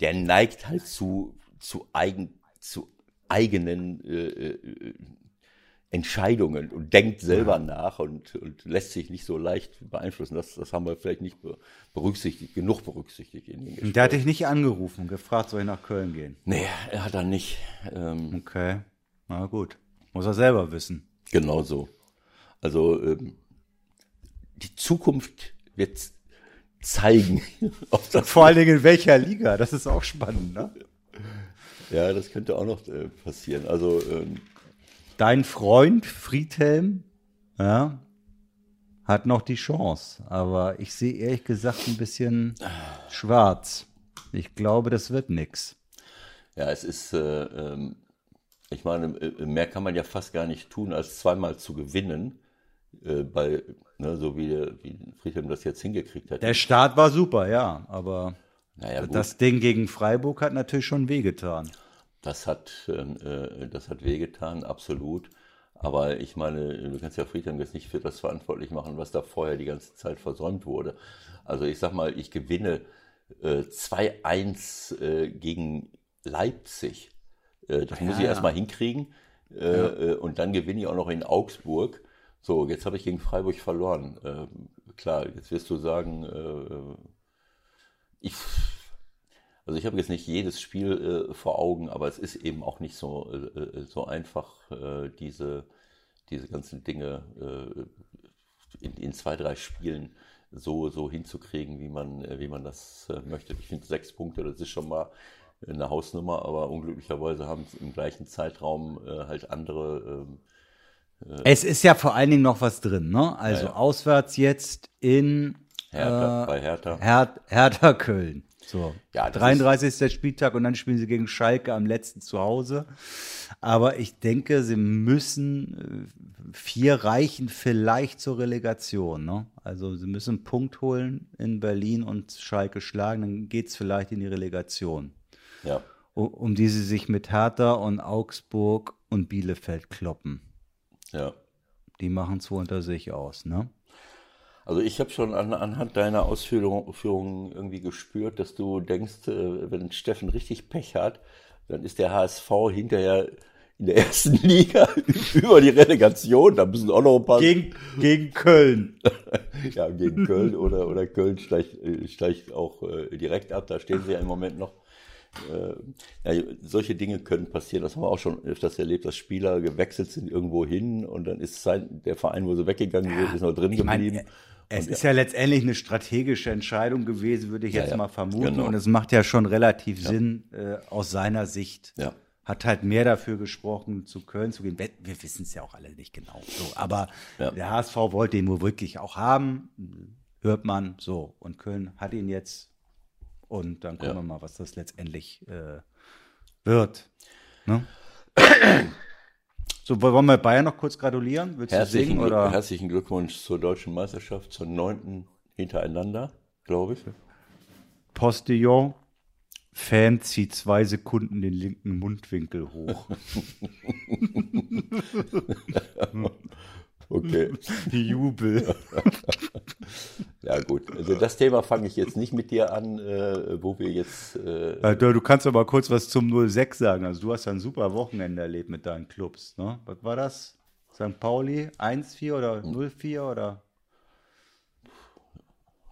der neigt halt zu, zu eigen, zu eigenen äh, äh, Entscheidungen und denkt selber nach und, und lässt sich nicht so leicht beeinflussen. Das, das haben wir vielleicht nicht be- berücksichtigt, genug berücksichtigt in den Gesprächen. Der hat dich nicht angerufen gefragt, soll ich nach Köln gehen? Nee, er hat er nicht. Ähm, Okay, na gut. Muss er selber wissen. genau so. Also ähm, die Zukunft wird zeigen. Vor allen Dingen in welcher Liga, das ist auch spannend, ne? Ja, das könnte auch noch äh, passieren. Also ähm, Dein Freund Friedhelm, ja, hat noch die Chance, aber ich sehe ehrlich gesagt ein bisschen schwarz. Ich glaube, das wird nix. Ja, es ist, äh, ähm, ich meine, äh, mehr kann man ja fast gar nicht tun, als zweimal zu gewinnen, äh, bei, ne, so wie, der- wie Friedhelm das jetzt hingekriegt hat. Der Start war super, ja, aber naja, das Ding gegen Freiburg hat natürlich schon wehgetan. das hat, ähm, äh, das hat wehgetan, absolut. Aber ich meine, du kannst ja Friedhelm jetzt nicht für das verantwortlich machen, was da vorher die ganze Zeit versäumt wurde. Also ich sag mal, ich gewinne äh, 2-1 äh, gegen Leipzig. Äh, das muss ich Ja. erstmal hinkriegen. Äh, äh, und dann gewinne ich auch noch in Augsburg. So, jetzt habe ich gegen Freiburg verloren. Ähm, klar, jetzt wirst du sagen, äh, ich, also ich habe jetzt nicht jedes Spiel äh, vor Augen, aber es ist eben auch nicht so, äh, äh, so einfach, äh, diese, diese ganzen Dinge äh, in, in zwei, drei Spielen so, so hinzukriegen, wie man, äh, wie man das äh, möchte. Ich finde sechs Punkte, das ist schon mal eine Hausnummer, aber unglücklicherweise haben im gleichen Zeitraum äh, halt andere ähm, Es ist ja vor allen Dingen noch was drin, ne? Also Ja, ja. auswärts jetzt in Hertha, äh, bei Hertha. Her Hertha Köln. So. Ja, das 33. Spieltag und dann spielen sie gegen Schalke am letzten zu Hause. Aber ich denke, sie müssen äh, vier reichen vielleicht zur Relegation. Ne? Also sie müssen einen Punkt holen in Berlin und Schalke schlagen, dann geht's vielleicht in die Relegation. Ja. Um, um die sie sich mit Hertha und Augsburg und Bielefeld kloppen. Ja. Die machen es unter sich aus, ne? Also ich habe schon an, anhand deiner Ausführung- Führungen irgendwie gespürt, dass du denkst, äh, wenn Steffen richtig Pech hat, dann ist der HSV hinterher in der ersten Liga über die Relegation. Da müssen auch noch ein paar. Gegen, gegen Köln. ja, gegen Köln oder, oder Köln steigt, äh, steigt auch äh, direkt ab. Da stehen sie ja im Moment noch. Äh, ja, solche Dinge können passieren. Das haben wir auch schon öfters erlebt, dass Spieler gewechselt sind irgendwo hin und dann ist sein, der Verein, wo sie weggegangen ja, sind, ist noch drin geblieben. Mein, es und ist ja, ja letztendlich eine strategische Entscheidung gewesen, würde ich jetzt mal vermuten. Genau. Und es macht ja schon relativ Sinn äh, aus seiner Sicht. Ja hat halt mehr dafür gesprochen, zu Köln zu gehen. Wir wissen es ja auch alle nicht genau. So, aber ja. der HSV wollte ihn wohl wirklich auch haben, hört man so. Und Köln hat ihn jetzt. Und dann gucken ja. wir mal, was das letztendlich äh, wird. Ne? So, wollen wir Bayern noch kurz gratulieren? Willst herzlichen, du singen, oder? herzlichen Glückwunsch zur deutschen Meisterschaft, zur neunten hintereinander, glaube ich. Postillon, Fan zieht zwei Sekunden den linken Mundwinkel hoch. okay. Jubel. ja gut, also das Thema fange ich jetzt nicht mit dir an, äh, wo wir jetzt... Äh, du kannst aber kurz was zum 06 sagen. Also du hast ja ein super Wochenende erlebt mit deinen Clubs. Ne? Was war das? St. Pauli 1-4 oder 0-4 oder...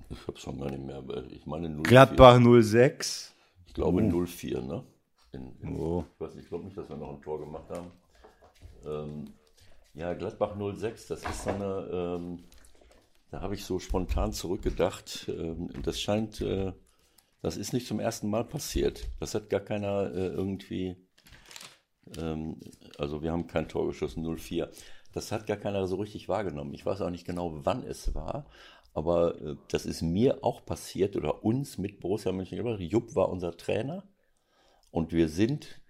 Ich hab's schon gar nicht mehr, aber ich meine 0 Gladbach 06. Ich glaube oh. 0-4, ne? In, in, oh. Ich weiß nicht, ich glaube nicht, dass wir noch ein Tor gemacht haben. Ähm, ja, Gladbach 06, das ist so eine, ähm, da habe ich so spontan zurückgedacht. Ähm, das scheint, äh, das ist nicht zum ersten Mal passiert. Das hat gar keiner äh, irgendwie, ähm, also wir haben kein Tor geschossen, 0-4. Das hat gar keiner so richtig wahrgenommen. Ich weiß auch nicht genau, wann es war, aber äh, das ist mir auch passiert oder uns mit Borussia Mönchengladbach. Jupp war unser Trainer und wir sind,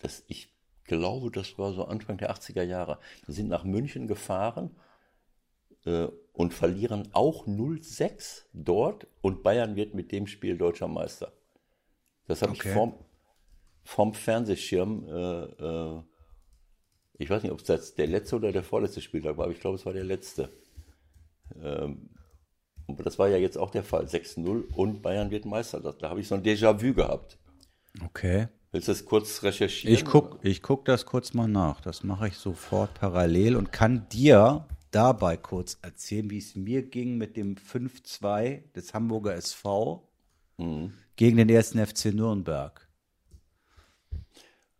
das, ich glaube, das war so Anfang der 80er Jahre, wir sind nach München gefahren äh, und verlieren auch 0-6 dort und Bayern wird mit dem Spiel deutscher Meister. Das habe okay. ich vom, vom Fernsehschirm, äh, äh, ich weiß nicht, ob es das der letzte oder der vorletzte Spieltag war, aber ich glaube, es war der letzte. Ähm, das war ja jetzt auch der Fall. 6-0 und Bayern wird Meister. Da, da habe ich so ein Déjà-vu gehabt. Okay. Willst du das kurz recherchieren? Ich gucke ich guck das kurz mal nach. Das mache ich sofort parallel und kann dir dabei kurz erzählen, wie es mir ging mit dem 5-2 des Hamburger SV mhm. gegen den ersten FC Nürnberg.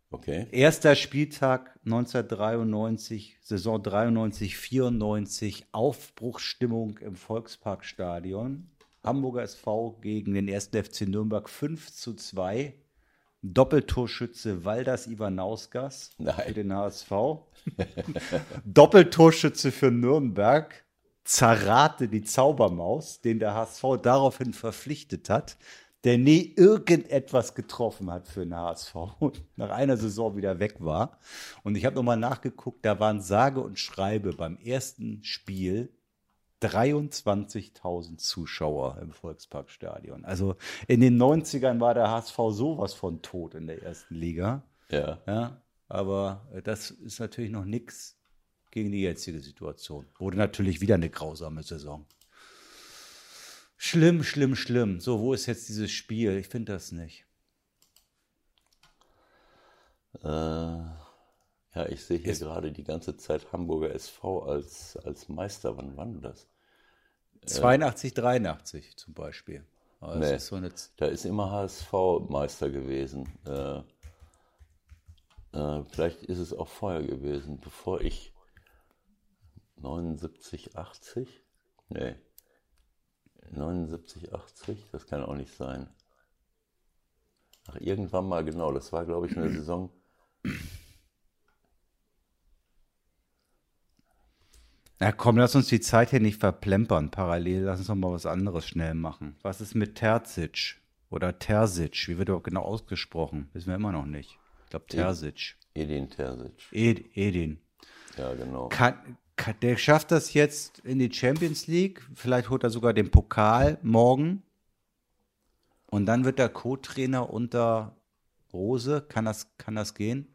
Okay. Erster Spieltag 1993, Saison 93, 94, Aufbruchsstimmung im Volksparkstadion. Hamburger SV gegen den ersten FC Nürnberg 5 zu 2. Doppeltorschütze Waldas Ivanauskas für den HSV. Doppeltorschütze für Nürnberg. Zarate die Zaubermaus, den der HSV daraufhin verpflichtet hat der nie irgendetwas getroffen hat für den HSV und nach einer Saison wieder weg war. Und ich habe nochmal nachgeguckt, da waren sage und schreibe beim ersten Spiel 23.000 Zuschauer im Volksparkstadion. Also in den 90ern war der HSV sowas von tot in der ersten Liga. Ja. ja aber das ist natürlich noch nichts gegen die jetzige Situation. Wurde natürlich wieder eine grausame Saison. Schlimm, schlimm, schlimm. So, wo ist jetzt dieses Spiel? Ich finde das nicht. Äh, ja, ich sehe hier ist, gerade die ganze Zeit Hamburger SV als, als Meister. Wann war das? 82, äh, 83 zum Beispiel. Nee, ist so da ist immer HSV Meister gewesen. Äh, äh, vielleicht ist es auch vorher gewesen, bevor ich 79, 80? Nee. 79, 80, das kann auch nicht sein. Ach, irgendwann mal, genau, das war, glaube ich, eine Saison. Na komm, lass uns die Zeit hier nicht verplempern. Parallel, lass uns noch mal was anderes schnell machen. Was ist mit Terzic oder Terzic? Wie wird er genau ausgesprochen? Wissen wir immer noch nicht. Ich glaube Terzic. Edin Terzic. Ed, Edin. Ja, genau. Kann, der schafft das jetzt in die Champions League. Vielleicht holt er sogar den Pokal morgen. Und dann wird er Co-Trainer unter Rose. Kann das, kann das gehen?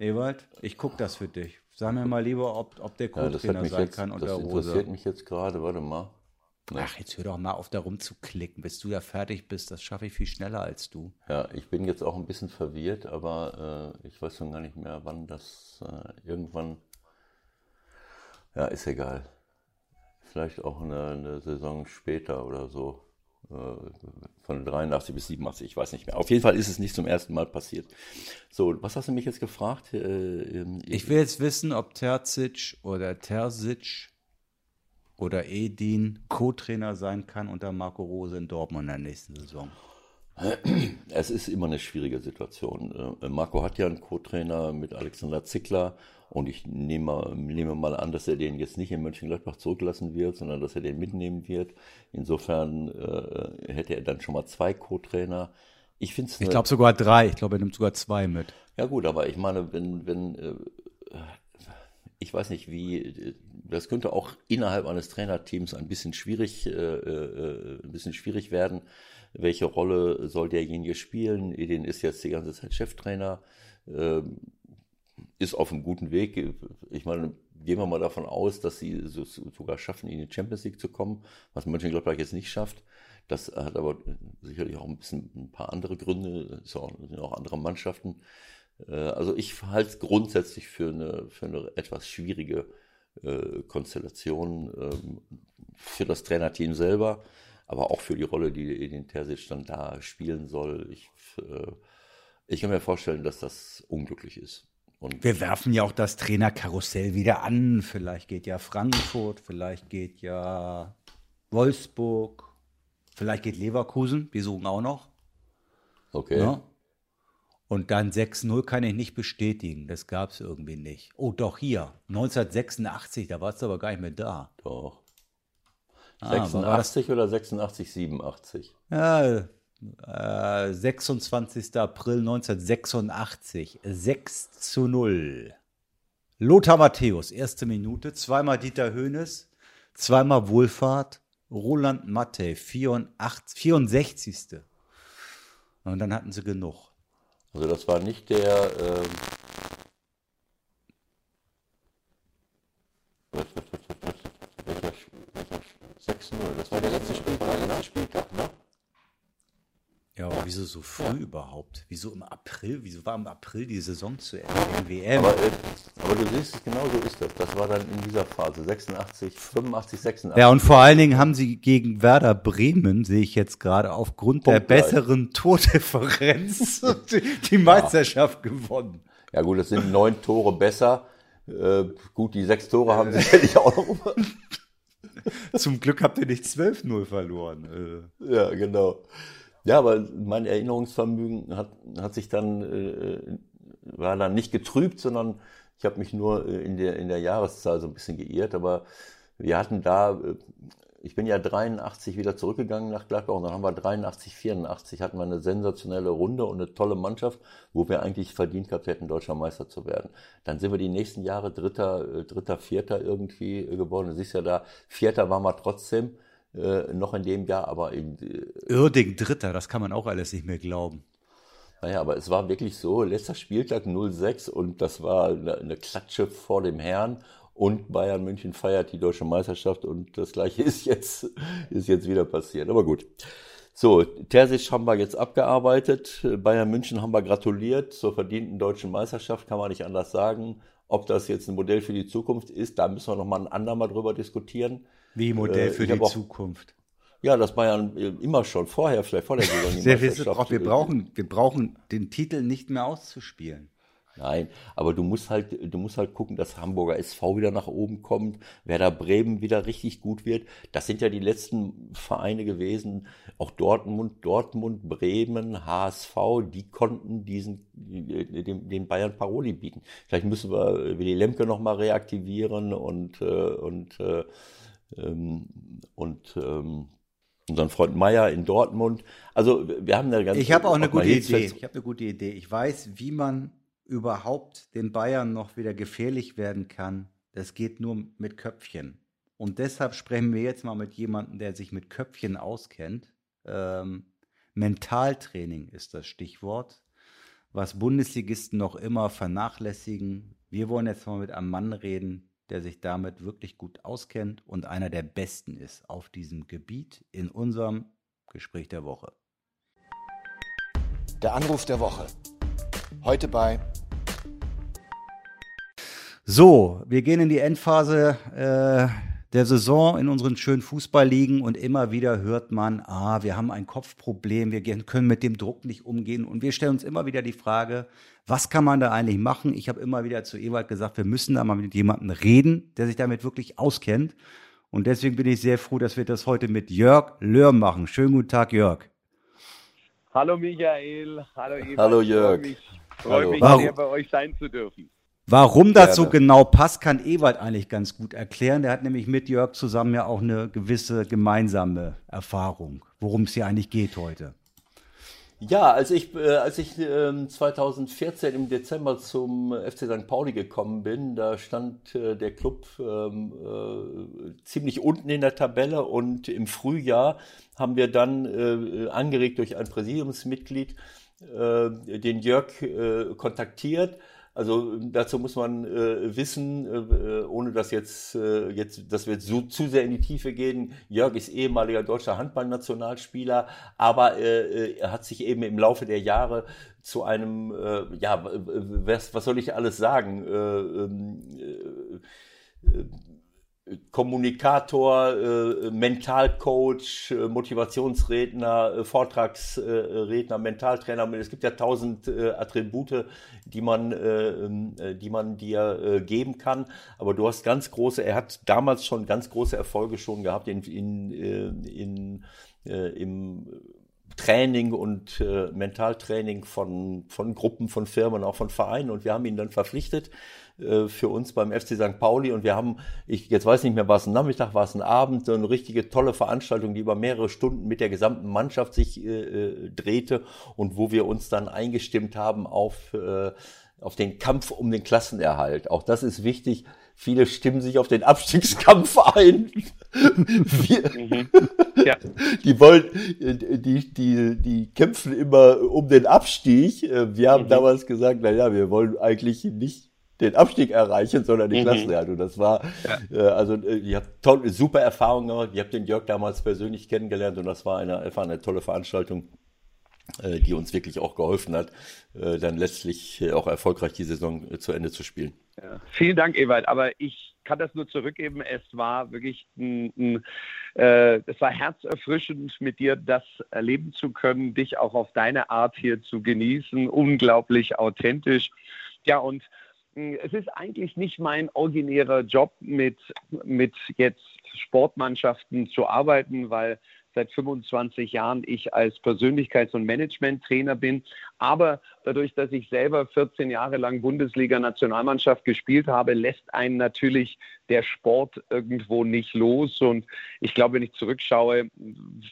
Ewald, ich gucke das für dich. Sag mir mal lieber, ob, ob der Co-Trainer ja, sein jetzt, kann unter Rose. Das interessiert mich jetzt gerade. Warte mal. Ach, jetzt hör doch mal auf, da rumzuklicken. Bis du da fertig bist, das schaffe ich viel schneller als du. Ja, ich bin jetzt auch ein bisschen verwirrt, aber äh, ich weiß schon gar nicht mehr, wann das äh, irgendwann. Ja, ist egal. Vielleicht auch eine, eine Saison später oder so. Äh, von 83 bis 87, ich weiß nicht mehr. Auf jeden Fall ist es nicht zum ersten Mal passiert. So, was hast du mich jetzt gefragt? Äh, ich will jetzt wissen, ob Terzic oder Terzic oder Edin Co-Trainer sein kann unter Marco Rose in Dortmund in der nächsten Saison? Es ist immer eine schwierige Situation. Äh, Marco hat ja einen Co-Trainer mit Alexander Zickler und ich nehme, nehme, mal an, dass er den jetzt nicht in Mönchengladbach zurücklassen wird, sondern dass er den mitnehmen wird. Insofern äh, hätte er dann schon mal zwei Co-Trainer. Ich, ich glaube sogar drei. Ich glaube, er nimmt sogar zwei mit. Ja gut, aber ich meine, wenn, wenn äh, ich weiß nicht, wie, das könnte auch innerhalb eines Trainerteams ein bisschen schwierig, äh, äh, ein bisschen schwierig werden. Welche Rolle soll derjenige spielen? Edin ist jetzt die ganze Zeit Cheftrainer, äh, ist auf einem guten Weg. Ich meine, gehen wir mal davon aus, dass sie so, sogar schaffen, in die Champions League zu kommen, was Mönchengladbach jetzt nicht schafft. Das hat aber sicherlich auch ein bisschen ein paar andere Gründe, es sind auch andere Mannschaften. Äh, also ich halte es grundsätzlich für eine, für eine etwas schwierige äh, Konstellation ähm, für das Trainerteam selber, aber auch für die Rolle, die Edin Terzic dann da spielen soll. Ich, äh, ich kann mir vorstellen, dass das unglücklich ist. Und wir werfen ja auch das Trainerkarussell wieder an. Vielleicht geht ja Frankfurt, vielleicht geht ja Wolfsburg, vielleicht geht Leverkusen. Wir suchen auch noch. Okay. Ja? Und dann 6-0 kann ich nicht bestätigen. Das gab es irgendwie nicht. Oh, doch hier. 1986, da warst du aber gar nicht mehr da. Doch. Ah, 86 oder 86, 87? Ja, äh, 26. April 1986. 6 zu 0. Lothar Matthäus, erste Minute. Zweimal Dieter Höhnes. Zweimal Wohlfahrt. Roland Matte, 84, 64. Und dann hatten sie genug. Also das war nicht der. Ähm, welcher, welcher 6-0, das war der letzte Spieltag, der letzte Spieltag, ne? Ja, aber wieso so früh überhaupt? Wieso im April? Wieso war im April die Saison zu Ende WM? Aber, äh, aber du siehst, genau so ist das. Das war dann in dieser Phase, 86, 85, 86. Ja, und vor allen Dingen haben sie gegen Werder Bremen, sehe ich jetzt gerade, aufgrund Punkt der besseren Tordifferenz die, Meisterschaft ja. gewonnen. Ja gut, das sind neun Tore besser. Äh, gut, die sechs Tore haben sicherlich auch noch. Zum Glück habt ihr nicht 12-0 verloren. Äh. Ja, genau. Ja, aber mein Erinnerungsvermögen hat, hat sich dann, äh, war dann nicht getrübt, sondern ich habe mich nur äh, in der, in der Jahreszahl so ein bisschen geirrt. Aber wir hatten da, äh, ich bin ja 83 wieder zurückgegangen nach Gladbach und dann haben wir 83, 84 hatten wir eine sensationelle Runde und eine tolle Mannschaft, wo wir eigentlich verdient gehabt hätten, deutscher Meister zu werden. Dann sind wir die nächsten Jahre Dritter, äh, Dritter, Vierter irgendwie geworden. Du siehst ja da, Vierter waren wir trotzdem äh, noch in dem Jahr, aber in. Äh, Irding Dritter, das kann man auch alles nicht mehr glauben. Naja, aber es war wirklich so, letzter Spieltag 06 und das war eine, eine Klatsche vor dem Herrn und Bayern München feiert die deutsche Meisterschaft und das gleiche ist jetzt, ist jetzt wieder passiert. Aber gut. So, Terzic haben wir jetzt abgearbeitet. Bayern München haben wir gratuliert zur verdienten deutschen Meisterschaft, kann man nicht anders sagen. Ob das jetzt ein Modell für die Zukunft ist, da müssen wir noch mal ein andermal drüber diskutieren. Wie Modell äh, für die auch, Zukunft. Ja, das Bayern äh, immer schon vorher, vielleicht vor der Saison. Sehr viel wir brauchen, wir brauchen den Titel nicht mehr auszuspielen. Nein, aber du musst halt, du musst halt gucken, dass Hamburger SV wieder nach oben kommt, Werder Bremen wieder richtig gut wird. Das sind ja die letzten Vereine gewesen, auch Dortmund, Dortmund, Bremen, HSV, die konnten diesen, den, den Bayern Paroli bieten. Vielleicht müssen wir Willy Lemke nochmal reaktivieren und, äh, und äh, und ähm, unseren Freund Meier in Dortmund. Also wir haben eine ganz. Ich habe auch eine gute Idee. Ich habe eine gute Idee. Ich weiß, wie man überhaupt den Bayern noch wieder gefährlich werden kann. Das geht nur mit Köpfchen. Und deshalb sprechen wir jetzt mal mit jemandem, der sich mit Köpfchen auskennt. Ähm, Mentaltraining ist das Stichwort, was Bundesligisten noch immer vernachlässigen. Wir wollen jetzt mal mit einem Mann reden, der sich damit wirklich gut auskennt und einer der besten ist auf diesem Gebiet in unserem Gespräch der Woche. Der Anruf der Woche. Heute bei. So, wir gehen in die Endphase äh, der Saison in unseren schönen Fußballligen und immer wieder hört man, ah, wir haben ein Kopfproblem, wir können mit dem Druck nicht umgehen und wir stellen uns immer wieder die Frage, was kann man da eigentlich machen? Ich habe immer wieder zu Ewald gesagt, wir müssen da mal mit jemandem reden, der sich damit wirklich auskennt. Und deswegen bin ich sehr froh, dass wir das heute mit Jörg Löhr machen. Schönen guten Tag, Jörg. Hallo Michael, hallo Ewald. Hallo Jörg. Ich freue mich, freue mich sehr bei euch sein zu dürfen. Warum das so genau passt, kann Ewald eigentlich ganz gut erklären. Der hat nämlich mit Jörg zusammen ja auch eine gewisse gemeinsame Erfahrung, worum es hier eigentlich geht heute. Ja, als ich, äh, als ich äh, 2014 im Dezember zum FC St. Pauli gekommen bin, da stand äh, der Club ähm, äh, ziemlich unten in der Tabelle und im Frühjahr haben wir dann äh, angeregt durch ein Präsidiumsmitglied äh, den Jörg kontaktiert also dazu muss man äh, wissen, äh, ohne dass jetzt, äh, jetzt, dass wir so, zu sehr in die Tiefe gehen. Jörg ist ehemaliger deutscher Handballnationalspieler, aber äh, er hat sich eben im Laufe der Jahre zu einem, äh, ja, was, was soll ich alles sagen? Äh, äh, Kommunikator, äh, Mentalcoach, äh, Motivationsredner, äh, Vortragsredner, Mentaltrainer. Es gibt ja tausend äh, Attribute, die man, äh, ähm, äh, die man dir geben kann. Aber du hast ganz große, er hat damals schon ganz große Erfolge schon gehabt in, in, in, im Training und Mentaltraining von, von Gruppen, von Firmen, auch von Vereinen. Und wir haben ihn dann verpflichtet äh, für uns beim FC St. Pauli und wir haben, ich jetzt weiß nicht mehr, war es ein Nachmittag, war es ein Abend, so eine richtige tolle Veranstaltung, die über mehrere Stunden mit der gesamten Mannschaft sich äh, äh, drehte und wo wir uns dann eingestimmt haben auf, äh, auf den Kampf um den Klassenerhalt. Auch das ist wichtig. Viele stimmen sich auf den Abstiegskampf ein. Wir, mhm. ja. Die wollen, die, die, die kämpfen immer um den Abstieg. Wir haben mhm. damals gesagt, na ja, wir wollen eigentlich nicht den Abstieg erreichen, sondern die mhm. Klassenerhalt. Und das war, ja. äh, also äh, ich habe toll, super Erfahrung gemacht. Ich habe den Jörg damals persönlich kennengelernt und das war eine, einfach eine tolle Veranstaltung, äh, die uns wirklich auch geholfen hat, äh, dann letztlich äh, auch erfolgreich die Saison äh, zu Ende zu spielen. Ja. Vielen Dank, Ewald. Aber ich kann das nur zurückgeben. Es war wirklich ein, ein äh, es war herzerfrischend, mit dir das erleben zu können, dich auch auf deine Art hier zu genießen. Unglaublich authentisch. Ja, und es ist eigentlich nicht mein originärer Job, mit, mit jetzt Sportmannschaften zu arbeiten, weil seit 25 Jahren ich als Persönlichkeits- und Managementtrainer bin. Aber dadurch, dass ich selber 14 Jahre lang Bundesliga-Nationalmannschaft gespielt habe, lässt einen natürlich der Sport irgendwo nicht los. Und ich glaube, wenn ich zurückschaue,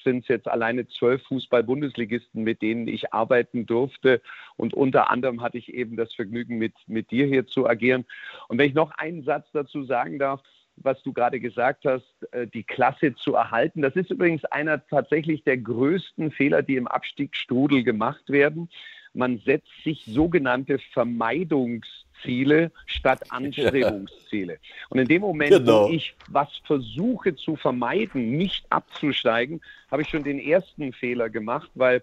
sind es jetzt alleine zwölf Fußball-Bundesligisten, mit denen ich arbeiten durfte. Und unter anderem hatte ich eben das Vergnügen, mit, mit dir hier zu agieren. Und wenn ich noch einen Satz dazu sagen darf, was du gerade gesagt hast, äh, die Klasse zu erhalten. Das ist übrigens einer tatsächlich der größten Fehler, die im Abstiegsstrudel gemacht werden. Man setzt sich sogenannte Vermeidungsziele statt Anstrebungsziele. Und in dem Moment, genau. wo ich was versuche zu vermeiden, nicht abzusteigen, habe ich schon den ersten Fehler gemacht, weil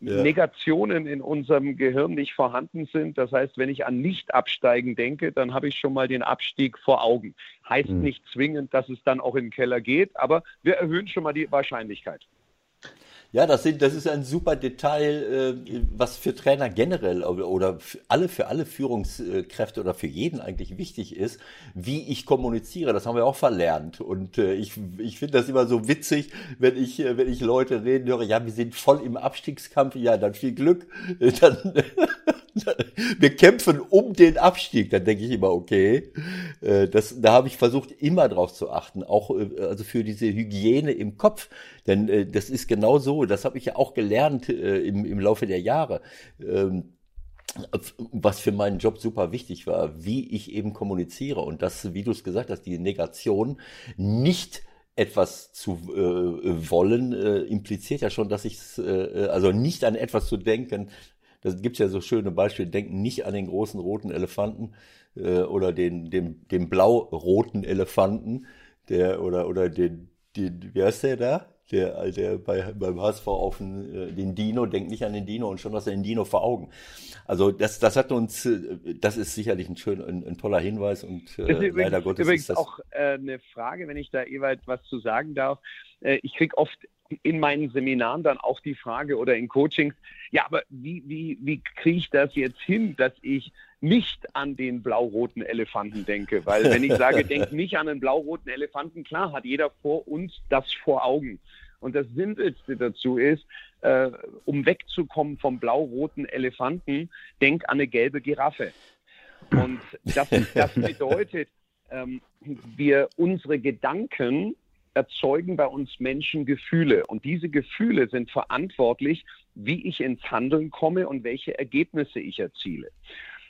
ja. Negationen in unserem Gehirn nicht vorhanden sind. Das heißt, wenn ich an Nicht-Absteigen denke, dann habe ich schon mal den Abstieg vor Augen. Heißt mhm. nicht zwingend, dass es dann auch in den Keller geht, aber wir erhöhen schon mal die Wahrscheinlichkeit. Ja, das, sind, das ist ein super Detail, äh, was für Trainer generell oder für alle, für alle Führungskräfte oder für jeden eigentlich wichtig ist, wie ich kommuniziere. Das haben wir auch verlernt. Und äh, ich, ich finde das immer so witzig, wenn ich, äh, wenn ich Leute reden höre, ja, wir sind voll im Abstiegskampf, ja, dann viel Glück. Dann, wir kämpfen um den Abstieg. Dann denke ich immer, okay, das, da habe ich versucht, immer drauf zu achten, auch also für diese Hygiene im Kopf. Denn das ist genau so das habe ich ja auch gelernt äh, im, im Laufe der Jahre. Ähm, was für meinen Job super wichtig war, wie ich eben kommuniziere und das, wie du es gesagt hast, die Negation nicht etwas zu äh, wollen, äh, impliziert ja schon, dass ich äh, also nicht an etwas zu denken, Da gibt es ja so schöne Beispiele. Denken nicht an den großen roten Elefanten äh, oder den, den, den blau-roten Elefanten, der oder oder den, den, wie heißt der da? Der, der bei, beim HSV auf den, äh, den Dino, denkt nicht an den Dino und schon hast du den Dino vor Augen. Also das, das hat uns, äh, das ist sicherlich ein schön, ein, ein toller Hinweis und äh, übrigens, leider Gottes übrigens ist das auch äh, eine Frage, wenn ich da Ewald was zu sagen darf. Äh, ich kriege oft in meinen Seminaren dann auch die Frage oder in Coachings, ja, aber wie, wie, wie kriege ich das jetzt hin, dass ich nicht an den blau-roten Elefanten denke? Weil wenn ich sage, denk nicht an den blau-roten Elefanten, klar hat jeder vor uns das vor Augen. Und das Simpelste dazu ist, äh, um wegzukommen vom blau-roten Elefanten, denk an eine gelbe Giraffe. Und das, das bedeutet, ähm, wir unsere Gedanken erzeugen bei uns Menschen Gefühle. Und diese Gefühle sind verantwortlich, wie ich ins Handeln komme und welche Ergebnisse ich erziele.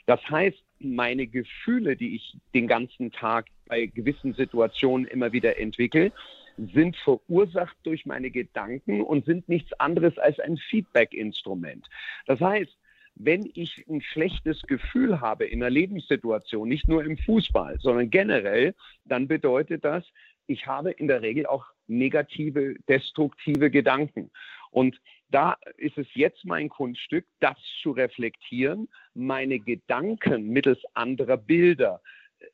Das heißt, meine Gefühle, die ich den ganzen Tag bei gewissen Situationen immer wieder entwickle, sind verursacht durch meine Gedanken und sind nichts anderes als ein Feedback-Instrument. Das heißt, wenn ich ein schlechtes Gefühl habe in einer Lebenssituation, nicht nur im Fußball, sondern generell, dann bedeutet das, ich habe in der Regel auch negative, destruktive Gedanken. Und da ist es jetzt mein Kunststück, das zu reflektieren, meine Gedanken mittels anderer Bilder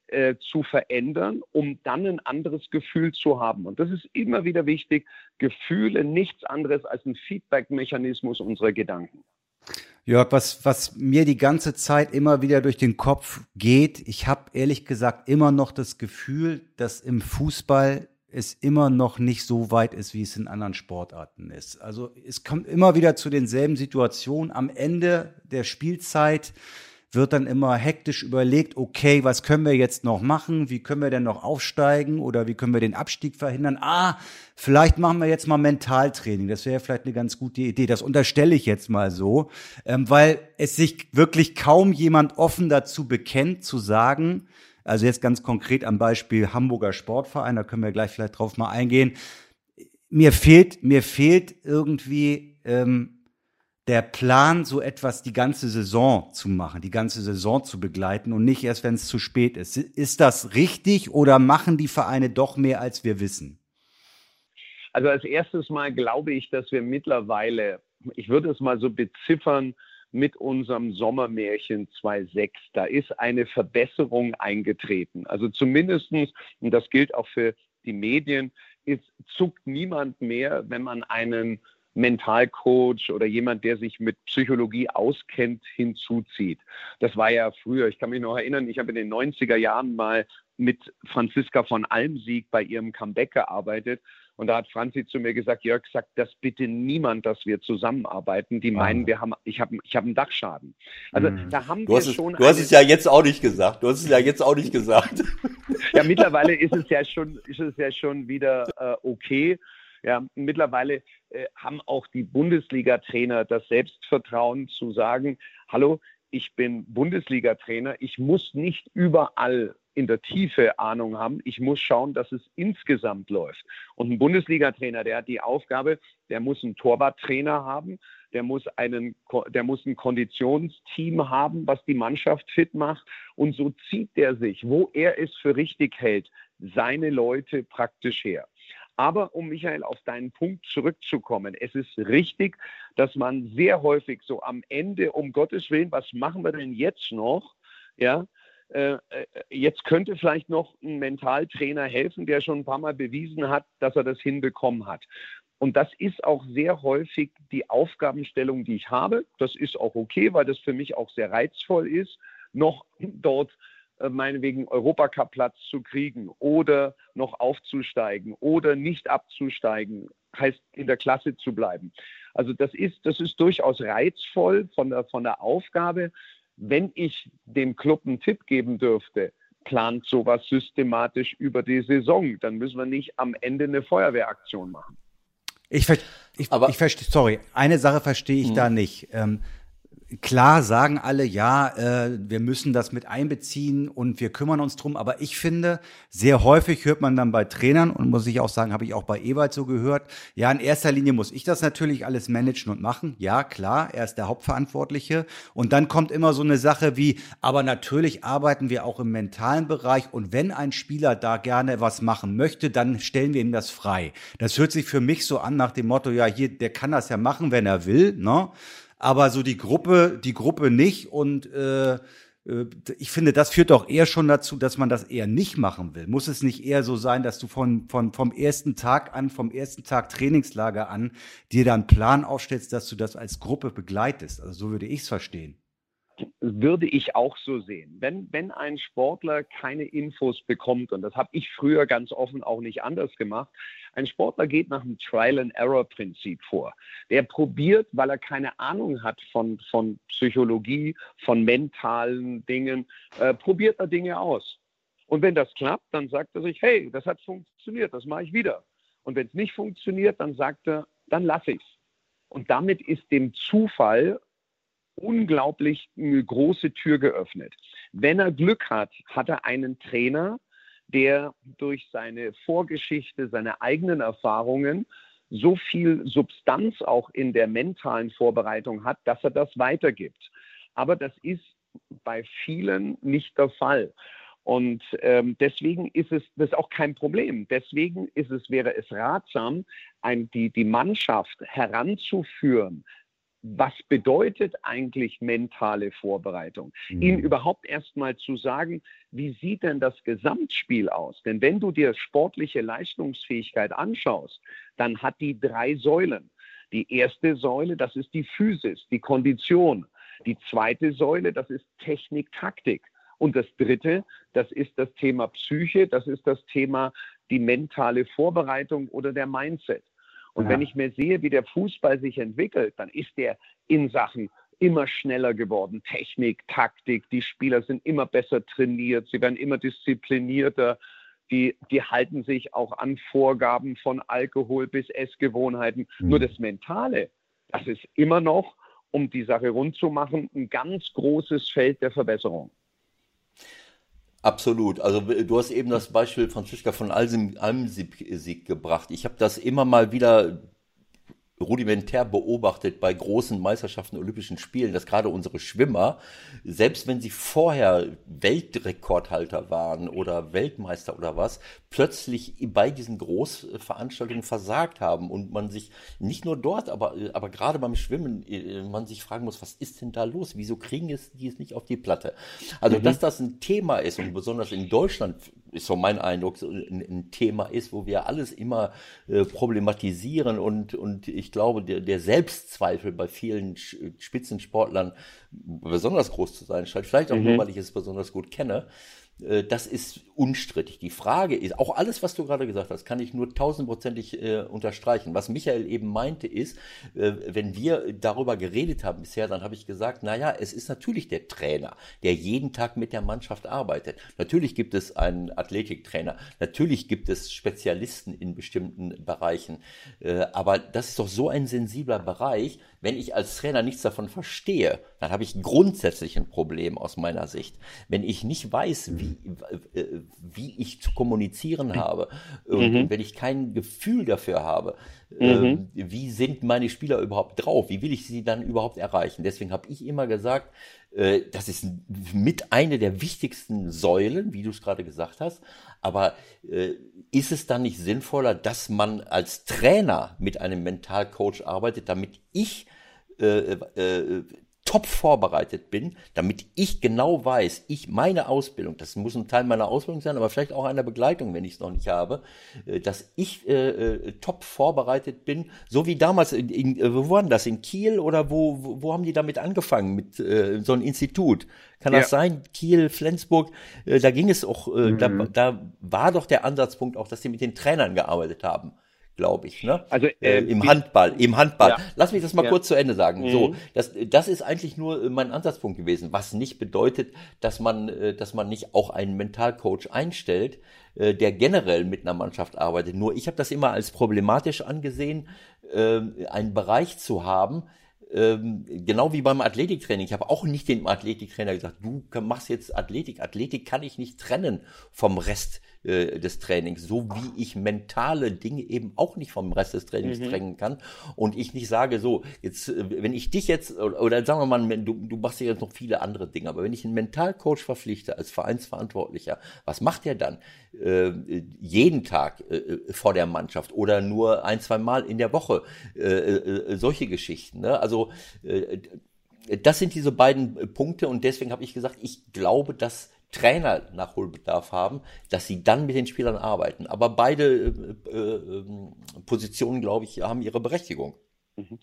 äh, zu verändern, um dann ein anderes Gefühl zu haben. Und das ist immer wieder wichtig. Gefühle nichts anderes als ein Feedback-Mechanismus unserer Gedanken. Jörg, was, was mir die ganze Zeit immer wieder durch den Kopf geht, ich habe ehrlich gesagt immer noch das Gefühl, dass im Fußball es immer noch nicht so weit ist, wie es in anderen Sportarten ist. Also es kommt immer wieder zu denselben Situationen. Am Ende der Spielzeit wird dann immer hektisch überlegt, okay, was können wir jetzt noch machen? Wie können wir denn noch aufsteigen oder wie können wir den Abstieg verhindern? Ah, vielleicht machen wir jetzt mal Mentaltraining. Das wäre vielleicht eine ganz gute Idee. Das unterstelle ich jetzt mal so, ähm, weil es sich wirklich kaum jemand offen dazu bekennt, zu sagen, also jetzt ganz konkret am Beispiel Hamburger Sportverein, da können wir gleich vielleicht drauf mal eingehen. Mir fehlt, mir fehlt irgendwie ähm, der Plan, so etwas die ganze Saison zu machen, die ganze Saison zu begleiten und nicht erst, wenn es zu spät ist. Ist das richtig oder machen die Vereine doch mehr, als wir wissen? Also als erstes Mal glaube ich, dass wir mittlerweile, ich würde es mal so beziffern, mit unserem Sommermärchen 2.6. Da ist eine Verbesserung eingetreten. Also zumindestens, und das gilt auch für die Medien, ist, zuckt niemand mehr, wenn man einen Mentalcoach oder jemand, der sich mit Psychologie auskennt, hinzuzieht. Das war ja früher. Ich kann mich noch erinnern, ich habe in den 90er Jahren mal mit Franziska von Almsieg bei ihrem Comeback gearbeitet. Und da hat Franzi zu mir gesagt, Jörg, sagt das bitte niemand, dass wir zusammenarbeiten. Die meinen, ah. wir haben, ich habe ich hab einen Dachschaden. Also mhm. da haben du wir es, schon. Du hast es ja jetzt auch nicht gesagt. Du hast es ja jetzt auch nicht gesagt. ja, mittlerweile ist es ja schon, ist es ja schon wieder äh, okay. Ja, mittlerweile äh, haben auch die Bundesliga-Trainer das Selbstvertrauen zu sagen, hallo, ich bin Bundesliga-Trainer, ich muss nicht überall in der Tiefe Ahnung haben. Ich muss schauen, dass es insgesamt läuft. Und ein Bundesliga-Trainer, der hat die Aufgabe, der muss einen Torwarttrainer haben, der muss, einen, der muss ein Konditionsteam haben, was die Mannschaft fit macht. Und so zieht der sich, wo er es für richtig hält, seine Leute praktisch her. Aber um Michael auf deinen Punkt zurückzukommen, es ist richtig, dass man sehr häufig so am Ende, um Gottes Willen, was machen wir denn jetzt noch? Ja, jetzt könnte vielleicht noch ein Mentaltrainer helfen, der schon ein paar Mal bewiesen hat, dass er das hinbekommen hat. Und das ist auch sehr häufig die Aufgabenstellung, die ich habe. Das ist auch okay, weil das für mich auch sehr reizvoll ist, noch dort äh, meinetwegen Europacup-Platz zu kriegen oder noch aufzusteigen oder nicht abzusteigen, heißt in der Klasse zu bleiben. Also das ist, das ist durchaus reizvoll von der, von der Aufgabe. Wenn ich dem Club einen Tipp geben dürfte, plant sowas systematisch über die Saison, dann müssen wir nicht am Ende eine Feuerwehraktion machen. Ich, ich, ich verstehe, sorry, eine Sache verstehe ich hm. da nicht. Ähm, klar sagen alle, ja, äh, wir müssen das mit einbeziehen und wir kümmern uns drum. Aber ich finde, sehr häufig hört man dann bei Trainern und muss ich auch sagen, habe ich auch bei Ewald so gehört, ja, in erster Linie muss ich das natürlich alles managen und machen. Ja, klar, er ist der Hauptverantwortliche. Und dann kommt immer so eine Sache wie, aber natürlich arbeiten wir auch im mentalen Bereich und wenn ein Spieler da gerne was machen möchte, dann stellen wir ihm das frei. Das hört sich für mich so an nach dem Motto, ja, hier, der kann das ja machen, wenn er will, ne? Aber so die Gruppe, die Gruppe nicht und äh, äh, ich finde, das führt doch eher schon dazu, dass man das eher nicht machen will. Muss es nicht eher so sein, dass du von, von, vom ersten Tag an, vom ersten Tag Trainingslager an, dir dann einen Plan aufstellst, dass du das als Gruppe begleitest? Also so würde ich es verstehen würde ich auch so sehen. Wenn, wenn ein Sportler keine Infos bekommt, und das habe ich früher ganz offen auch nicht anders gemacht, ein Sportler geht nach dem Trial-and-Error-Prinzip vor. Der probiert, weil er keine Ahnung hat von, von Psychologie, von mentalen Dingen, äh, probiert er Dinge aus. Und wenn das klappt, dann sagt er sich, hey, das hat funktioniert, das mache ich wieder. Und wenn es nicht funktioniert, dann sagt er, dann lasse ich es. Und damit ist dem Zufall unglaublich eine große Tür geöffnet. Wenn er Glück hat, hat er einen Trainer, der durch seine Vorgeschichte, seine eigenen Erfahrungen so viel Substanz auch in der mentalen Vorbereitung hat, dass er das weitergibt. Aber das ist bei vielen nicht der Fall. Und ähm, deswegen ist es das ist auch kein Problem. Deswegen ist es, wäre es ratsam, ein, die, die Mannschaft heranzuführen was bedeutet eigentlich mentale Vorbereitung? Mhm. Ihnen überhaupt erstmal zu sagen, wie sieht denn das Gesamtspiel aus? Denn wenn du dir sportliche Leistungsfähigkeit anschaust, dann hat die drei Säulen. Die erste Säule, das ist die Physis, die Kondition. Die zweite Säule, das ist Technik, Taktik. Und das dritte, das ist das Thema Psyche, das ist das Thema die mentale Vorbereitung oder der Mindset. Und ja. wenn ich mir sehe, wie der Fußball sich entwickelt, dann ist der in Sachen immer schneller geworden. Technik, Taktik, die Spieler sind immer besser trainiert, sie werden immer disziplinierter, die, die halten sich auch an Vorgaben von Alkohol bis Essgewohnheiten. Mhm. Nur das Mentale, das ist immer noch, um die Sache rund zu machen, ein ganz großes Feld der Verbesserung. Absolut. Also du hast eben das Beispiel Franziska von Almsieg gebracht. Ich habe das immer mal wieder rudimentär beobachtet bei großen Meisterschaften, Olympischen Spielen, dass gerade unsere Schwimmer, selbst wenn sie vorher Weltrekordhalter waren oder Weltmeister oder was, plötzlich bei diesen Großveranstaltungen versagt haben und man sich nicht nur dort, aber, aber gerade beim Schwimmen, äh, man sich fragen muss, was ist denn da los? Wieso kriegen es die es nicht auf die Platte? Also, mhm. dass das ein Thema ist und besonders in Deutschland ist so mein Eindruck, so ein, ein Thema ist, wo wir alles immer äh, problematisieren und, und ich glaube, der, der Selbstzweifel bei vielen Spitzensportlern besonders groß zu sein scheint. Vielleicht auch mhm. nur, weil ich es besonders gut kenne. Äh, das ist unstrittig. Die Frage ist, auch alles, was du gerade gesagt hast, kann ich nur tausendprozentig äh, unterstreichen. Was Michael eben meinte, ist, äh, wenn wir darüber geredet haben bisher, dann habe ich gesagt, naja, es ist natürlich der Trainer, der jeden Tag mit der Mannschaft arbeitet. Natürlich gibt es einen Athletiktrainer, natürlich gibt es Spezialisten in bestimmten Bereichen, äh, aber das ist doch so ein sensibler Bereich, wenn ich als Trainer nichts davon verstehe, dann habe ich grundsätzlich ein Problem aus meiner Sicht. Wenn ich nicht weiß, wie, äh, wie ich zu kommunizieren habe und mhm. wenn ich kein Gefühl dafür habe, mhm. äh, wie sind meine Spieler überhaupt drauf, wie will ich sie dann überhaupt erreichen. Deswegen habe ich immer gesagt, äh, das ist mit eine der wichtigsten Säulen, wie du es gerade gesagt hast. Aber äh, ist es dann nicht sinnvoller, dass man als Trainer mit einem Mentalcoach arbeitet, damit ich äh, äh, top vorbereitet bin, damit ich genau weiß, ich meine Ausbildung, das muss ein Teil meiner Ausbildung sein, aber vielleicht auch einer Begleitung, wenn ich es noch nicht habe, äh, dass ich äh, äh, top vorbereitet bin, so wie damals, in, in, äh, wo war denn das, in Kiel oder wo, wo, wo haben die damit angefangen, mit äh, so einem Institut? Kann ja. das sein? Kiel, Flensburg, äh, da ging es auch, mhm. da, da war doch der Ansatzpunkt auch, dass sie mit den Trainern gearbeitet haben glaube ich. Ne? Also äh, im Handball, im Handball. Ja. Lass mich das mal ja. kurz zu Ende sagen. Mhm. So, das, das ist eigentlich nur äh, mein Ansatzpunkt gewesen, was nicht bedeutet, dass man, äh, dass man nicht auch einen Mentalcoach einstellt, äh, der generell mit einer Mannschaft arbeitet. Nur ich habe das immer als problematisch angesehen, einen Bereich zu haben, ähm, genau wie beim Athletiktraining. Ich habe auch nicht dem Athletiktrainer gesagt, du machst jetzt Athletik. Athletik kann ich nicht trennen vom Rest äh, des Trainings, so wie ich mentale Dinge eben auch nicht vom Rest des Trainings mhm. trennen kann und ich nicht sage so, jetzt, äh, wenn ich dich jetzt, oder sagen wir mal, du, du machst ja jetzt noch viele andere Dinge, aber wenn ich einen Mentalcoach verpflichte als Vereinsverantwortlicher, was macht er dann? Äh, jeden Tag äh, vor der Mannschaft oder nur ein, zwei Mal in der Woche, äh, äh solche Geschichten. Ne? Also das sind diese beiden Punkte und deswegen habe ich gesagt, ich glaube, dass Trainer Nachholbedarf haben, dass sie dann mit den Spielern arbeiten. Aber beide äh, äh, Positionen, glaube ich, haben ihre Berechtigung. Mhm.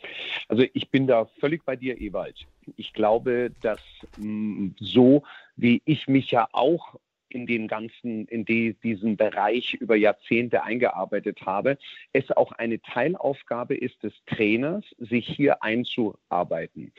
Also ich bin da völlig bei dir, Ewald. Ich glaube, dass mh, mm, so wie ich mich ja auch in den ganzen, in die, diesen Bereich über Jahrzehnte eingearbeitet habe, es auch eine Teilaufgabe ist des Trainers, sich hier einzuarbeiten.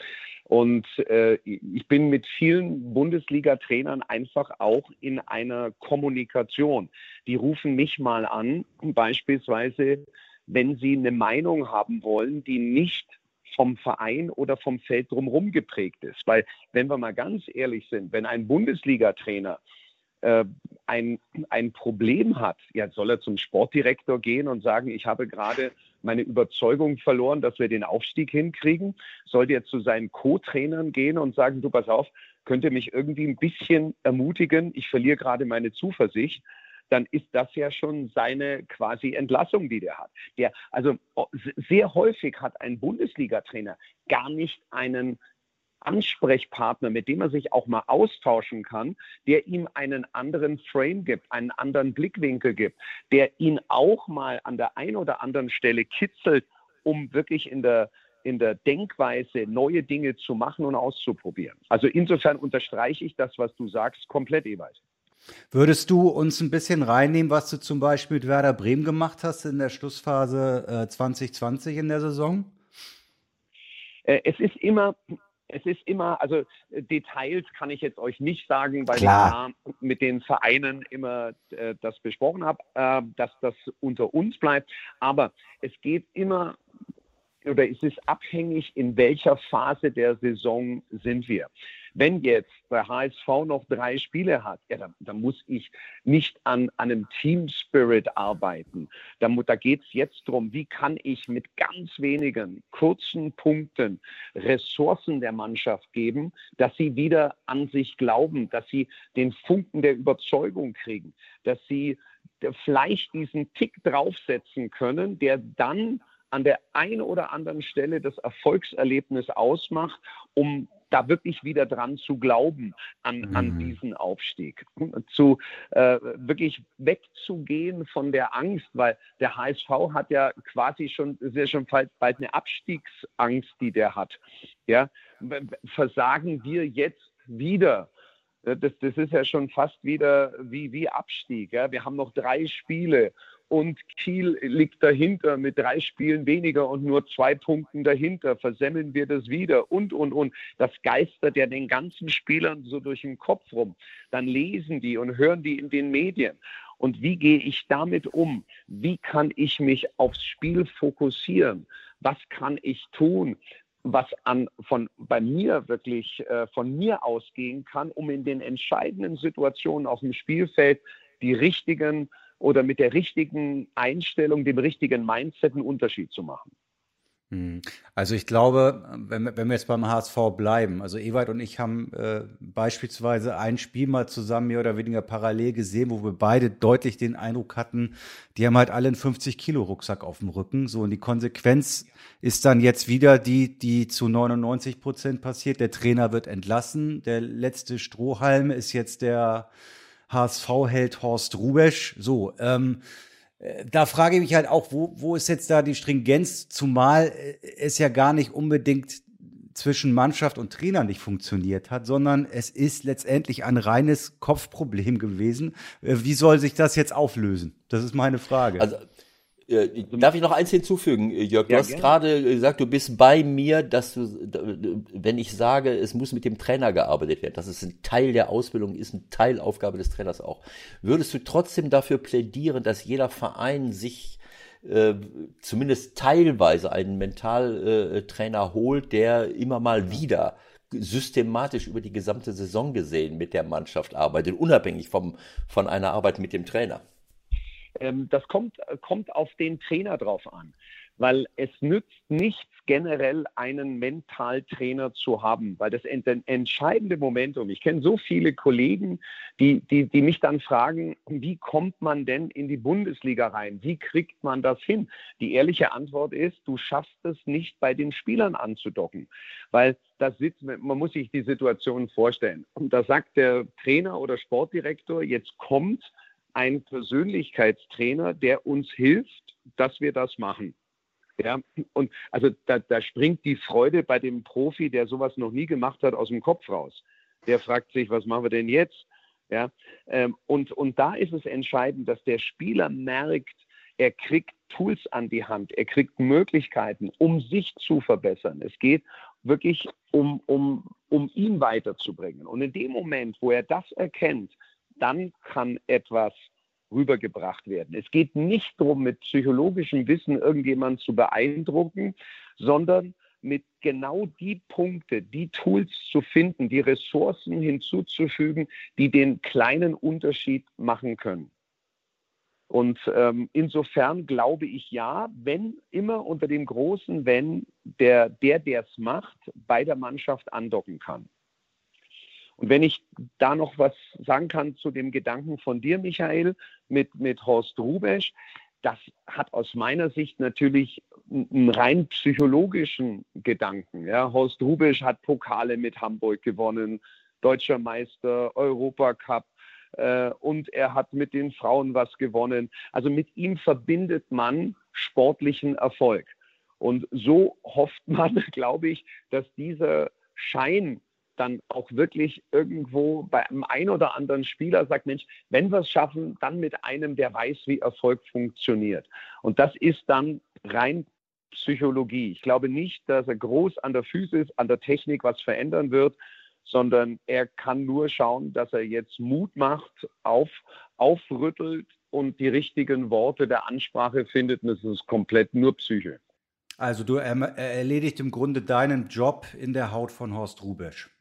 Und äh, ich bin mit vielen Bundesliga-Trainern einfach auch in einer Kommunikation. Die rufen mich mal an, beispielsweise, wenn sie eine Meinung haben wollen, die nicht vom Verein oder vom Feld drumherum geprägt ist. Weil, wenn wir mal ganz ehrlich sind, wenn ein Bundesliga-Trainer äh, ein, ein Problem hat, ja, soll er zum Sportdirektor gehen und sagen, ich habe gerade meine Überzeugung verloren, dass wir den Aufstieg hinkriegen? Sollte er zu seinen Co-Trainern gehen und sagen, du pass auf, könnt ihr mich irgendwie ein bisschen ermutigen? Ich verliere gerade meine Zuversicht dann ist das ja schon seine quasi Entlassung, die der hat. Der, also sehr häufig hat ein Bundesliga-Trainer gar nicht einen Ansprechpartner, mit dem er sich auch mal austauschen kann, der ihm einen anderen Frame gibt, einen anderen Blickwinkel gibt, der ihn auch mal an der einen oder anderen Stelle kitzelt, um wirklich in der in der Denkweise neue Dinge zu machen und auszuprobieren. Also insofern unterstreiche ich das, was du sagst, komplett jeweils. Würdest du uns ein bisschen reinnehmen, was du zum Beispiel mit Werder Bremen gemacht hast in der Schlussphase äh, 2020 in der Saison? Äh, es ist immer, es ist immer, also äh, Details kann ich jetzt euch nicht sagen, weil Klar. ich mit den Vereinen immer äh, das besprochen habe, äh, dass das unter uns bleibt. Aber es geht immer oder es ist abhängig, in welcher Phase der Saison sind wir. Wenn jetzt der HSV noch drei Spiele hat, ja, dann, dann muss ich nicht an, an einem Team Spirit arbeiten. Da, da geht es jetzt darum, wie kann ich mit ganz wenigen kurzen Punkten Ressourcen der Mannschaft geben, dass sie wieder an sich glauben, dass sie den Funken der Überzeugung kriegen, dass sie vielleicht diesen Tick draufsetzen können, der dann an der einen oder anderen Stelle das Erfolgserlebnis ausmacht, um da wirklich wieder dran zu glauben an, mhm. an diesen Aufstieg. Zu äh, wirklich wegzugehen von der Angst, weil der HSV hat ja quasi schon, ist ja schon bald, bald eine Abstiegsangst, die der hat. Ja, versagen wir jetzt wieder das, das ist ja schon fast wieder wie, wie Abstieg. Ja. Wir haben noch drei Spiele und Kiel liegt dahinter mit drei Spielen weniger und nur zwei Punkten dahinter. Versemmeln wir das wieder und, und, und. Das geistert ja den ganzen Spielern so durch den Kopf rum. Dann lesen die und hören die in den Medien. Und wie gehe ich damit um? Wie kann ich mich aufs Spiel fokussieren? Was kann ich tun? was an, von, bei mir wirklich äh, von mir ausgehen kann, um in den entscheidenden Situationen auf dem Spielfeld die richtigen oder mit der richtigen Einstellung, dem richtigen Mindset einen Unterschied zu machen. Hm. Also ich glaube, wenn, wenn wir jetzt beim HSV bleiben, also Ewald und ich haben äh, beispielsweise ein Spiel mal zusammen mehr oder weniger parallel gesehen, wo wir beide deutlich den Eindruck hatten, die haben halt alle einen 50 Kilo Rucksack auf dem Rücken. So und die Konsequenz ist dann jetzt wieder die, die zu 99 Prozent passiert. Der Trainer wird entlassen. Der letzte Strohhalm ist jetzt der HSV-Held Horst Rubesch. So, ähm, äh, da frage ich mich halt auch, wo, wo ist jetzt da die Stringenz, zumal äh, es ja gar nicht unbedingt zwischen Mannschaft und Trainer nicht funktioniert hat, sondern es ist letztendlich ein reines Kopfproblem gewesen. Äh, wie soll sich das jetzt auflösen? Das ist meine Frage. Also darf ich noch eins hinzufügen, äh, Jörg? Du ja, hast gerade gesagt, du bist bei mir, dass du, wenn ich sage, es muss mit dem Trainer gearbeitet werden, dass es ein Teil der Ausbildung ist, eine Teilaufgabe des Trainers auch. Würdest du trotzdem dafür plädieren, dass jeder Verein sich äh, zumindest teilweise einen Mentaltrainer holt, der immer mal wieder systematisch über die gesamte Saison gesehen mit der Mannschaft arbeitet, unabhängig vom, von einer Arbeit mit dem Trainer? Ähm, das kommt, kommt auf den Trainer drauf an weil es nützt nichts generell einen Mentaltrainer zu haben, weil das entscheidende Momentum, ich kenne so viele Kollegen, die, die, die mich dann fragen, wie kommt man denn in die Bundesliga rein? Wie kriegt man das hin? Die ehrliche Antwort ist, du schaffst es nicht bei den Spielern anzudocken, weil das sitzt, man muss sich die Situation vorstellen. Und da sagt der Trainer oder Sportdirektor, jetzt kommt ein Persönlichkeitstrainer, der uns hilft, dass wir das machen. Ja, und also da, da springt die Freude bei dem Profi, der sowas noch nie gemacht hat, aus dem Kopf raus. Der fragt sich, was machen wir denn jetzt? Ja, ähm, und, und da ist es entscheidend, dass der Spieler merkt, er kriegt Tools an die Hand, er kriegt Möglichkeiten, um sich zu verbessern. Es geht wirklich um, um, um ihn weiterzubringen. Und in dem Moment, wo er das erkennt, dann kann etwas rübergebracht werden. Es geht nicht darum, mit psychologischem Wissen irgendjemanden zu beeindrucken, sondern mit genau die Punkte, die Tools zu finden, die Ressourcen hinzuzufügen, die den kleinen Unterschied machen können. Und ähm, insofern glaube ich ja, wenn immer unter dem großen Wenn der, der es macht, bei der Mannschaft andocken kann. Und wenn ich da noch was sagen kann zu dem Gedanken von dir, Michael, mit, mit Horst Rubesch, das hat aus meiner Sicht natürlich einen rein psychologischen Gedanken. Ja, Horst Rubesch hat Pokale mit Hamburg gewonnen, deutscher Meister, Europacup äh, und er hat mit den Frauen was gewonnen. Also mit ihm verbindet man sportlichen Erfolg. Und so hofft man, glaube ich, dass dieser Schein dann auch wirklich irgendwo bei einem ein oder anderen Spieler sagt, Mensch, wenn wir es schaffen, dann mit einem, der weiß, wie Erfolg funktioniert. Und das ist dann rein Psychologie. Ich glaube nicht, dass er groß an der Physis, an der Technik was verändern wird, sondern er kann nur schauen, dass er jetzt Mut macht, auf, aufrüttelt und die richtigen Worte der Ansprache findet. Und das ist komplett nur Psyche. Also du erledigt im Grunde deinen Job in der Haut von Horst Rubesch.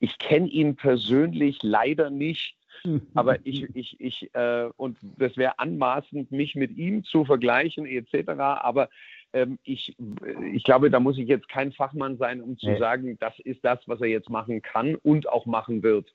Ich kenne ihn persönlich leider nicht, aber ich, ich, ich, äh, und das wäre anmaßend, mich mit ihm zu vergleichen, etc. Aber ähm, ich, ich glaube, da muss ich jetzt kein Fachmann sein, um zu nee. sagen, das ist das, was er jetzt machen kann und auch machen wird.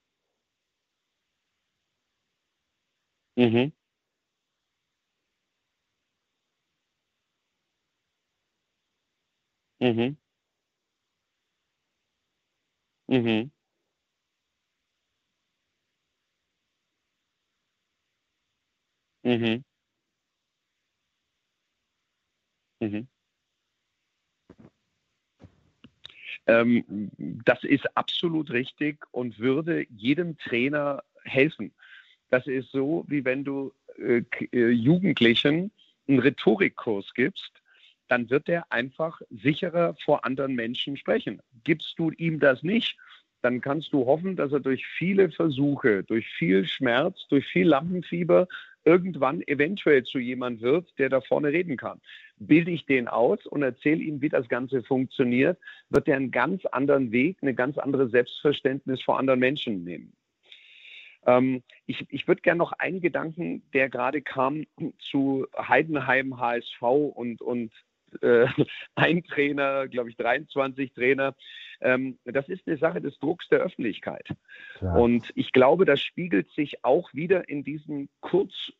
Mhm. Mhm. Mhm. Mhm. Mhm. Ähm, das ist absolut richtig und würde jedem Trainer helfen. Das ist so, wie wenn du äh, äh Jugendlichen einen Rhetorikkurs gibst dann wird er einfach sicherer vor anderen Menschen sprechen. Gibst du ihm das nicht, dann kannst du hoffen, dass er durch viele Versuche, durch viel Schmerz, durch viel Lampenfieber irgendwann eventuell zu jemand wird, der da vorne reden kann. Bilde ich den aus und erzähle ihm, wie das Ganze funktioniert, wird er einen ganz anderen Weg, eine ganz andere Selbstverständnis vor anderen Menschen nehmen. Ähm, ich ich würde gerne noch einen Gedanken, der gerade kam zu Heidenheim, HSV und, und äh, ein Trainer, glaube ich, 23 Trainer. Ähm, das ist eine Sache des Drucks der Öffentlichkeit. Klar. Und ich glaube, das spiegelt sich auch wieder in diesen kurz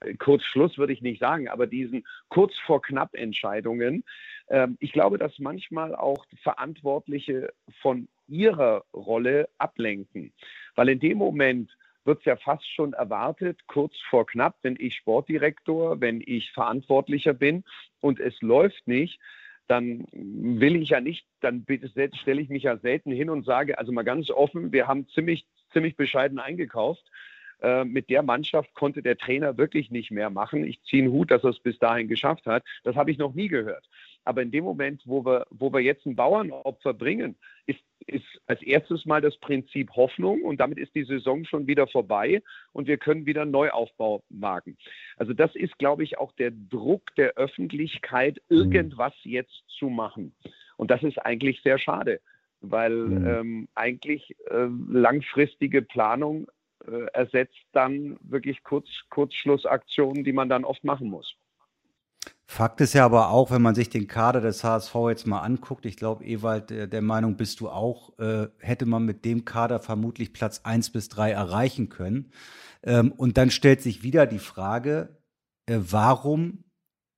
äh, Kurzschluss würde ich nicht sagen, aber diesen kurz vor knapp Entscheidungen. Ähm, ich glaube, dass manchmal auch Verantwortliche von ihrer Rolle ablenken, weil in dem Moment wird es ja fast schon erwartet, kurz vor knapp, wenn ich Sportdirektor, wenn ich Verantwortlicher bin und es läuft nicht, dann will ich ja nicht, dann stelle ich mich ja selten hin und sage, also mal ganz offen, wir haben ziemlich, ziemlich bescheiden eingekauft. Äh, mit der Mannschaft konnte der Trainer wirklich nicht mehr machen. Ich ziehe einen Hut, dass er es bis dahin geschafft hat. Das habe ich noch nie gehört. Aber in dem Moment, wo wir, wo wir jetzt ein Bauernopfer bringen, ist, ist als erstes mal das Prinzip Hoffnung und damit ist die Saison schon wieder vorbei und wir können wieder einen Neuaufbau wagen. Also das ist, glaube ich, auch der Druck der Öffentlichkeit, mhm. irgendwas jetzt zu machen. Und das ist eigentlich sehr schade, weil mhm. ähm, eigentlich äh, langfristige Planung äh, ersetzt dann wirklich Kurz, Kurzschlussaktionen, die man dann oft machen muss. Fakt ist ja aber auch, wenn man sich den Kader des HSV jetzt mal anguckt, ich glaube, Ewald, der, der, Meinung bist du auch, äh, hätte man mit dem Kader vermutlich Platz eins bis drei erreichen können. Ähm, und dann stellt sich wieder die Frage, äh, warum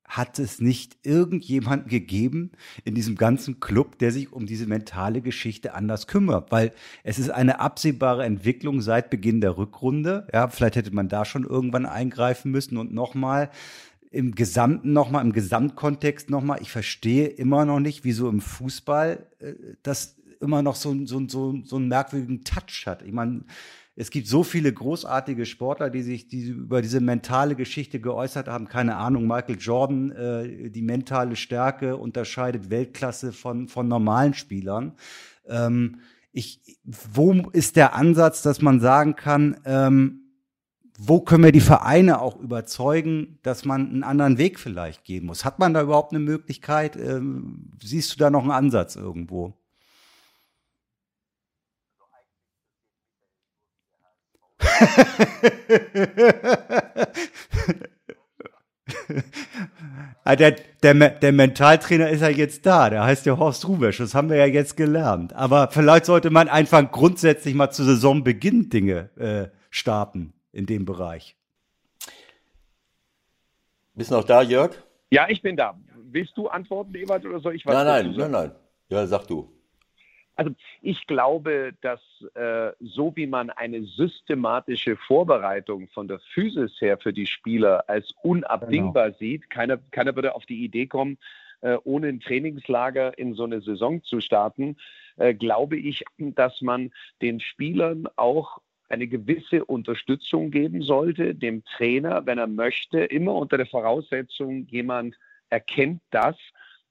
hat es nicht irgendjemanden gegeben in diesem ganzen Club, der sich um diese mentale Geschichte anders kümmert? Weil es ist eine absehbare Entwicklung seit Beginn der Rückrunde. Ja, vielleicht hätte man da schon irgendwann eingreifen müssen und nochmal im Gesamten nochmal, im Gesamtkontext nochmal, ich verstehe immer noch nicht, wieso im Fußball äh, das immer noch so, so, so, so einen merkwürdigen Touch hat. Ich meine, es gibt so viele großartige Sportler, die sich die über diese mentale Geschichte geäußert haben. Keine Ahnung, Michael Jordan, äh, die mentale Stärke unterscheidet Weltklasse von, von normalen Spielern. Ähm, ich, wo ist der Ansatz, dass man sagen kann, ähm, wo können wir die Vereine auch überzeugen, dass man einen anderen Weg vielleicht gehen muss? Hat man da überhaupt eine Möglichkeit? Ähm, siehst du da noch einen Ansatz irgendwo? Der, der, der Mentaltrainer ist ja jetzt da, der heißt ja Horst Rubesch, das haben wir ja jetzt gelernt. Aber vielleicht sollte man einfach grundsätzlich mal zu Saisonbeginn Dinge äh, starten in dem Bereich. Bist du noch da, Jörg? Ja, ich bin da. Willst du antworten, Ewald, oder soll ich was? Nein, nein, nein, nein. Ja, sag du. Also ich glaube, dass äh, so wie man eine systematische Vorbereitung von der Physis her für die Spieler als unabdingbar genau. sieht, keiner, keiner würde auf die Idee kommen, äh, ohne ein Trainingslager in so eine Saison zu starten, äh, glaube ich, dass man den Spielern auch eine gewisse Unterstützung geben sollte, dem Trainer, wenn er möchte, immer unter der Voraussetzung, jemand erkennt das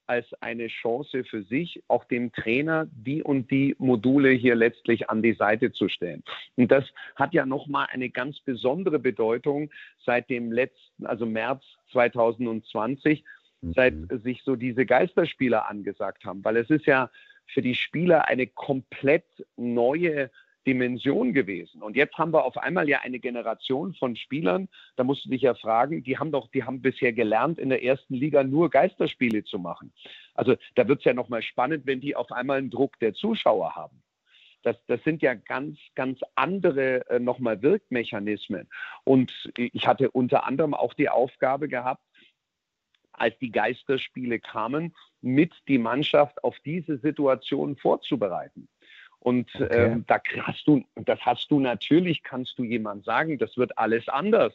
als eine Chance für sich, auch dem Trainer die und die Module hier letztlich an die Seite zu stellen. Und das hat ja nochmal eine ganz besondere Bedeutung seit dem letzten, also März 2020, mhm. seit sich so diese Geisterspieler angesagt haben, weil es ist ja für die Spieler eine komplett neue Dimension gewesen. Und jetzt haben wir auf einmal ja eine Generation von Spielern, da musst du dich ja fragen, die haben doch, die haben bisher gelernt, in der ersten Liga nur Geisterspiele zu machen. Also da wird es ja nochmal spannend, wenn die auf einmal einen Druck der Zuschauer haben. Das, das sind ja ganz, ganz andere äh, nochmal Wirkmechanismen. Und ich hatte unter anderem auch die Aufgabe gehabt, als die Geisterspiele kamen, mit die Mannschaft auf diese Situation vorzubereiten. Und okay. ähm, da hast du, das hast du natürlich, kannst du jemand sagen, das wird alles anders,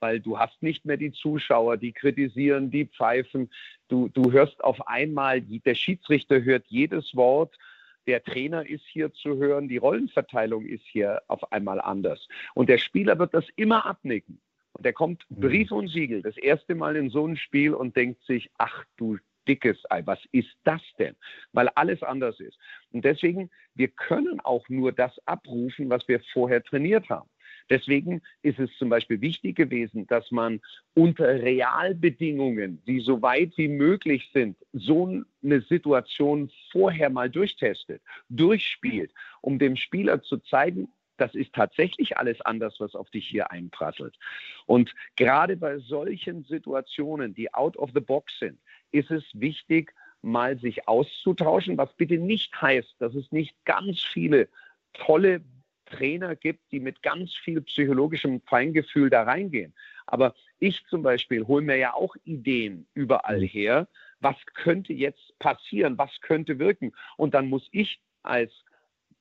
weil du hast nicht mehr die Zuschauer, die kritisieren, die pfeifen. Du, du hörst auf einmal, der Schiedsrichter hört jedes Wort. Der Trainer ist hier zu hören, die Rollenverteilung ist hier auf einmal anders. Und der Spieler wird das immer abnicken. Und der kommt Mhm. Brief und Siegel das erste Mal in so ein Spiel und denkt sich, ach du dickes Ei, was ist das denn? Weil alles anders ist. Und deswegen, wir können auch nur das abrufen, was wir vorher trainiert haben. Deswegen ist es zum Beispiel wichtig gewesen, dass man unter Realbedingungen, die so weit wie möglich sind, so eine Situation vorher mal durchtestet, durchspielt, um dem Spieler zu zeigen, das ist tatsächlich alles anders, was auf dich hier einprasselt. Und gerade bei solchen Situationen, die out of the box sind, ist es wichtig, mal sich auszutauschen, was bitte nicht heißt, dass es nicht ganz viele tolle Trainer gibt, die mit ganz viel psychologischem Feingefühl da reingehen. Aber ich zum Beispiel hole mir ja auch Ideen überall her. Was könnte jetzt passieren? Was könnte wirken? Und dann muss ich als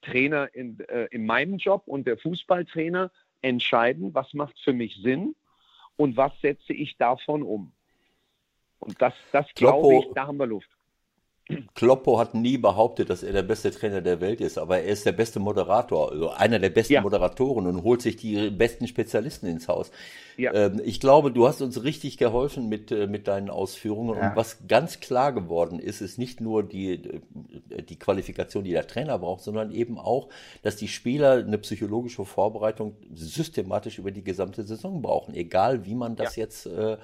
Trainer in, äh, in meinem Job und der Fußballtrainer entscheiden, was macht für mich Sinn und was setze ich davon um. Und das, das glaube ich, da haben wir Luft. Kloppo hat nie behauptet, dass er der beste Trainer der Welt ist, aber er ist der beste Moderator, also einer der besten Ja. Moderatoren und holt sich die besten Spezialisten ins Haus. Ja. Ähm, ich glaube, du hast uns richtig geholfen mit, äh, mit deinen Ausführungen. Ja. Und was ganz klar geworden ist, ist nicht nur die, äh, die Qualifikation, die der Trainer braucht, sondern eben auch, dass die Spieler eine psychologische Vorbereitung systematisch über die gesamte Saison brauchen, egal wie man das jetzt, äh,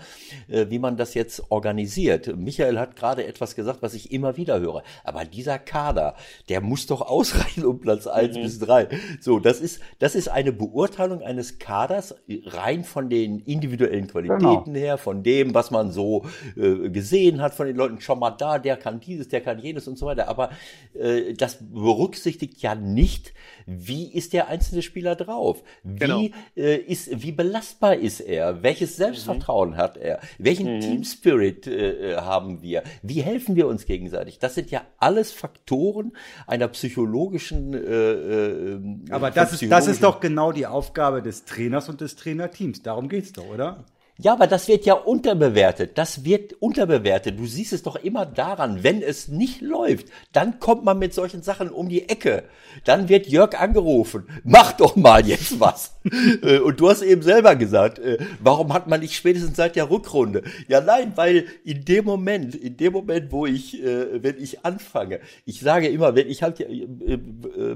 äh, wie man das jetzt organisiert. Michael hat gerade etwas gesagt, was ich immer wieder höre. Aber dieser Kader, der muss doch ausreichen um Platz eins bis drei. So, das ist, das ist eine Beurteilung eines Kaders rein von den individuellen Qualitäten her, von dem, was man so äh, gesehen hat von den Leuten. Schon mal da, der kann dieses, der kann jenes und so weiter. Aber äh, das berücksichtigt ja nicht, wie ist der einzelne Spieler drauf? Wie Genau. äh, ist, wie belastbar ist er? Welches Selbstvertrauen hat er? Welchen Team Spirit äh, äh, haben wir? Wie helfen wir uns gegenseitig? Das sind ja alles Faktoren einer psychologischen. Äh, äh, Aber das ist, das ist doch genau die Aufgabe des Trainers und des Trainerteams. Darum geht's doch, oder? Ja, aber das wird ja unterbewertet. Das wird unterbewertet. Du siehst es doch immer daran, wenn es nicht läuft, dann kommt man mit solchen Sachen um die Ecke. Dann wird Jörg angerufen. Mach doch mal jetzt was. Äh, Und du hast eben selber gesagt, äh, warum hat man nicht spätestens seit der Rückrunde? Ja, nein, weil in dem Moment, in dem Moment, wo ich, äh, wenn ich anfange, ich sage immer, wenn ich halt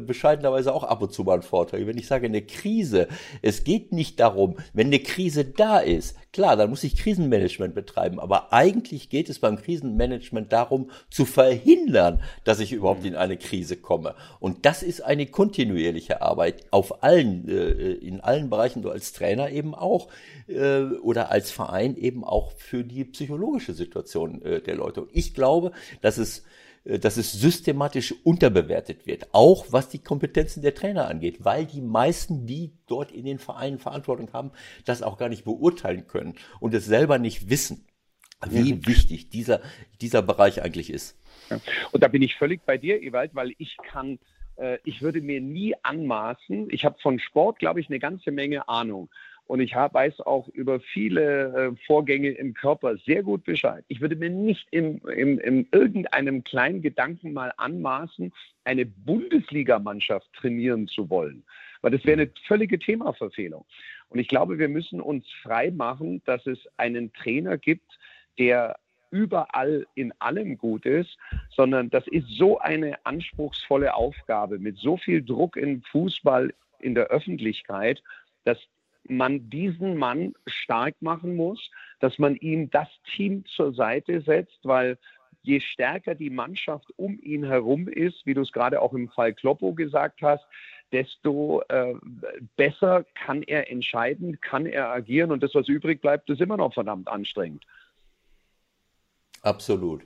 bescheidenerweise auch ab und zu mal einen Vortrag, wenn ich sage, eine Krise, es geht nicht darum, wenn eine Krise da ist, klar, dann muss ich Krisenmanagement betreiben, aber eigentlich geht es beim Krisenmanagement darum, zu verhindern, dass ich überhaupt in eine Krise komme. Und das ist eine kontinuierliche Arbeit auf allen, äh, in allen Bereichen, du als Trainer eben auch äh, oder als Verein eben auch für die psychologische Situation äh, der Leute. Und ich glaube, dass es dass es systematisch unterbewertet wird, auch was die Kompetenzen der Trainer angeht, weil die meisten, die dort in den Vereinen Verantwortung haben, das auch gar nicht beurteilen können und es selber nicht wissen, wie wichtig dieser, dieser Bereich eigentlich ist. Ja. Und da bin ich völlig bei dir, Ewald, weil ich kann, äh, ich würde mir nie anmaßen, ich habe von Sport, glaube ich, eine ganze Menge Ahnung. Und ich hab, weiß auch über viele äh, Vorgänge im Körper sehr gut Bescheid. Ich würde mir nicht in, in, in irgendeinem kleinen Gedanken mal anmaßen, eine Bundesligamannschaft trainieren zu wollen. Weil das wäre eine völlige Themaverfehlung. Und ich glaube, wir müssen uns frei machen, dass es einen Trainer gibt, der überall in allem gut ist, sondern das ist so eine anspruchsvolle Aufgabe mit so viel Druck im Fußball in der Öffentlichkeit, dass man diesen Mann stark machen muss, dass man ihm das Team zur Seite setzt, weil je stärker die Mannschaft um ihn herum ist, wie du es gerade auch im Fall Kloppo gesagt hast, desto äh, besser kann er entscheiden, kann er agieren und das, was übrig bleibt, ist immer noch verdammt anstrengend. Absolut.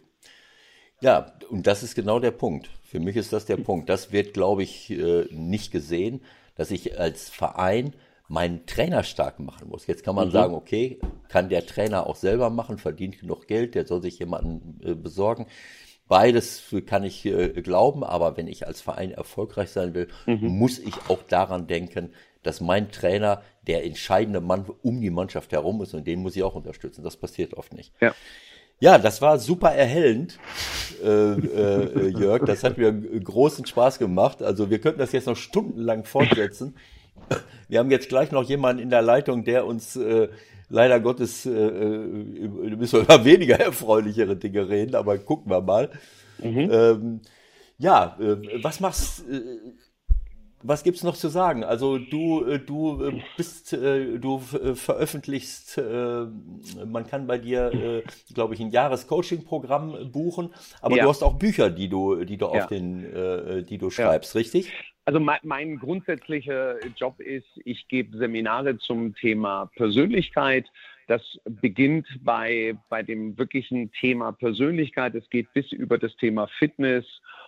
Ja, und das ist genau der Punkt. Für mich ist das der Punkt. Das wird, glaube ich, äh, nicht gesehen, dass ich als Verein meinen Trainer stark machen muss. Jetzt kann man sagen, okay, kann der Trainer auch selber machen, verdient genug Geld, der soll sich jemanden äh, besorgen. Beides kann ich äh, glauben, aber wenn ich als Verein erfolgreich sein will, muss ich auch daran denken, dass mein Trainer der entscheidende Mann um die Mannschaft herum ist und den muss ich auch unterstützen. Das passiert oft nicht. Ja. Ja, das war super erhellend, äh, äh, Jörg. Das hat mir großen Spaß gemacht. Also wir könnten das jetzt noch stundenlang fortsetzen. Wir haben jetzt gleich noch jemanden in der Leitung, der uns äh, leider Gottes äh, äh müssen wir über weniger erfreulichere Dinge reden, aber gucken wir mal. Mhm. Ähm, ja, äh, was machst äh, was gibt's noch zu sagen? Also du, äh, du äh, bist, äh, du veröffentlichst, man kann bei dir, glaube ich, ein Jahrescoaching-Programm buchen, aber ja. du hast auch Bücher, die du, die du ja. auf den, die du schreibst, ja. richtig? Also mein, mein, grundsätzlicher Job ist, ich gebe Seminare zum Thema Persönlichkeit. Das beginnt bei, bei dem wirklichen Thema Persönlichkeit. Es geht bis über das Thema Fitness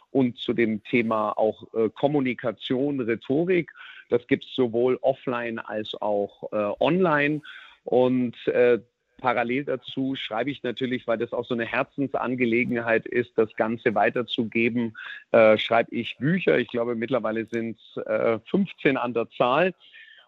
und zu dem Thema auch äh, Kommunikation, Rhetorik. Das gibt es sowohl offline als auch äh, online. Und äh, parallel dazu schreibe ich natürlich, weil das auch so eine Herzensangelegenheit ist, das Ganze weiterzugeben, äh, schreibe ich Bücher. Ich glaube, mittlerweile sind es 15 an der Zahl.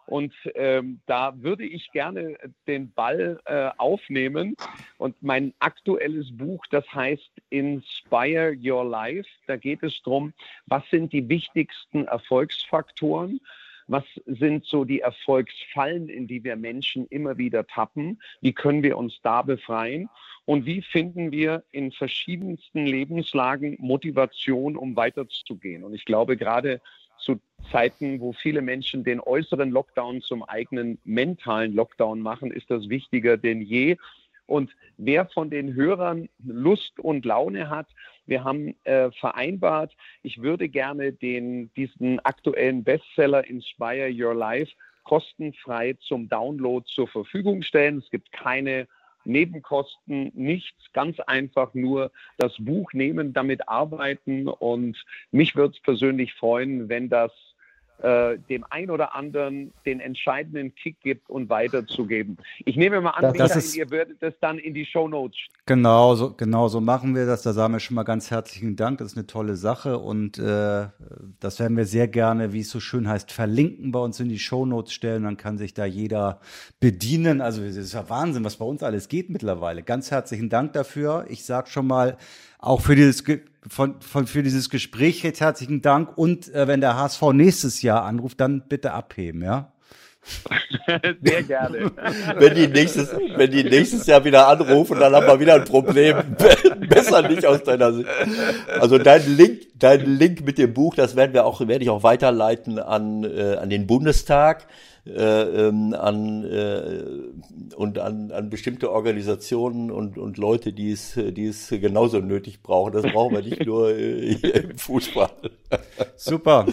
Und ähm, da würde ich gerne den Ball äh, aufnehmen. Und mein aktuelles Buch, das heißt Inspire Your Life. Da geht es darum, was sind die wichtigsten Erfolgsfaktoren? Was sind so die Erfolgsfallen, in die wir Menschen immer wieder tappen? Wie können wir uns da befreien? Und wie finden wir in verschiedensten Lebenslagen Motivation, um weiterzugehen? Und ich glaube, gerade zu Zeiten, wo viele Menschen den äußeren Lockdown zum eigenen mentalen Lockdown machen, ist das wichtiger denn je. Und wer von den Hörern Lust und Laune hat, wir haben äh, vereinbart, ich würde gerne den, diesen aktuellen Bestseller Inspire Your Life kostenfrei zum Download zur Verfügung stellen. Es gibt keine Nebenkosten, nichts, ganz einfach nur das Buch nehmen, damit arbeiten und mich würde es persönlich freuen, wenn das äh, dem ein oder anderen den entscheidenden Kick gibt und weiterzugeben. Ich nehme mal an, das, ist, ihr würdet das dann in die Show Notes. Genau so, genau so machen wir das. Da sagen wir schon mal ganz herzlichen Dank. Das ist eine tolle Sache und äh, das werden wir sehr gerne, wie es so schön heißt, verlinken bei uns in die Show Notes stellen. Dann kann sich da jeder bedienen. Also es ist ja Wahnsinn, was bei uns alles geht mittlerweile. Ganz herzlichen Dank dafür. Ich sage schon mal auch für dieses von, von für dieses Gespräch jetzt herzlichen Dank und äh, wenn der HSV nächstes Jahr anruft, dann bitte abheben, ja? Sehr gerne. wenn, die nächstes, wenn die nächstes Jahr wieder anrufen, dann haben wir wieder ein Problem. Besser nicht aus deiner Sicht. Also dein Link, dein Link mit dem Buch, das werden wir auch, werde ich auch weiterleiten an, äh, an den Bundestag äh, ähm, an äh, und an, an bestimmte Organisationen und, und Leute, die es, die es genauso nötig brauchen. Das brauchen wir nicht nur äh, im Fußball. Super.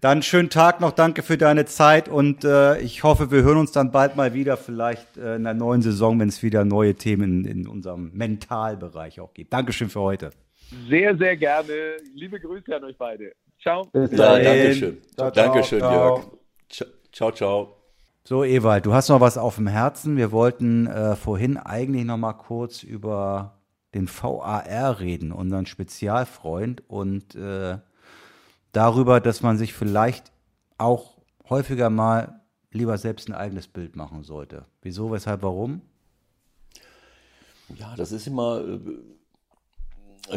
Dann schönen Tag noch. Danke für deine Zeit und äh, ich hoffe, wir hören uns dann bald mal wieder, vielleicht äh, in der neuen Saison, wenn es wieder neue Themen in, in unserem Mentalbereich auch gibt. Dankeschön für heute. Sehr, sehr gerne. Liebe Grüße an euch beide. Ciao. Ja, Dankeschön. Ciao, ciao, Dankeschön, ciao. Jörg. Ciao, ciao. So, Ewald, du hast noch was auf dem Herzen. Wir wollten äh, vorhin eigentlich noch mal kurz über den VAR reden, unseren Spezialfreund, und äh, darüber, dass man sich vielleicht auch häufiger mal lieber selbst ein eigenes Bild machen sollte. Wieso, weshalb, warum? Ja, das ist immer äh,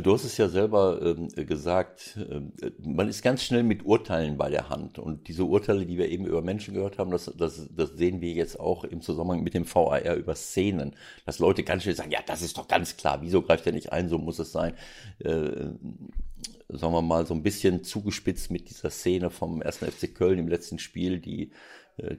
Du hast es ja selber ähm, gesagt, äh, man ist ganz schnell mit Urteilen bei der Hand. Und diese Urteile, die wir eben über Menschen gehört haben, das, das, das sehen wir jetzt auch im Zusammenhang mit dem VAR über Szenen. Dass Leute ganz schnell sagen, ja, das ist doch ganz klar, wieso greift er nicht ein, so muss es sein. Äh, sagen wir mal, so ein bisschen zugespitzt mit dieser Szene vom 1. FC Köln im letzten Spiel, die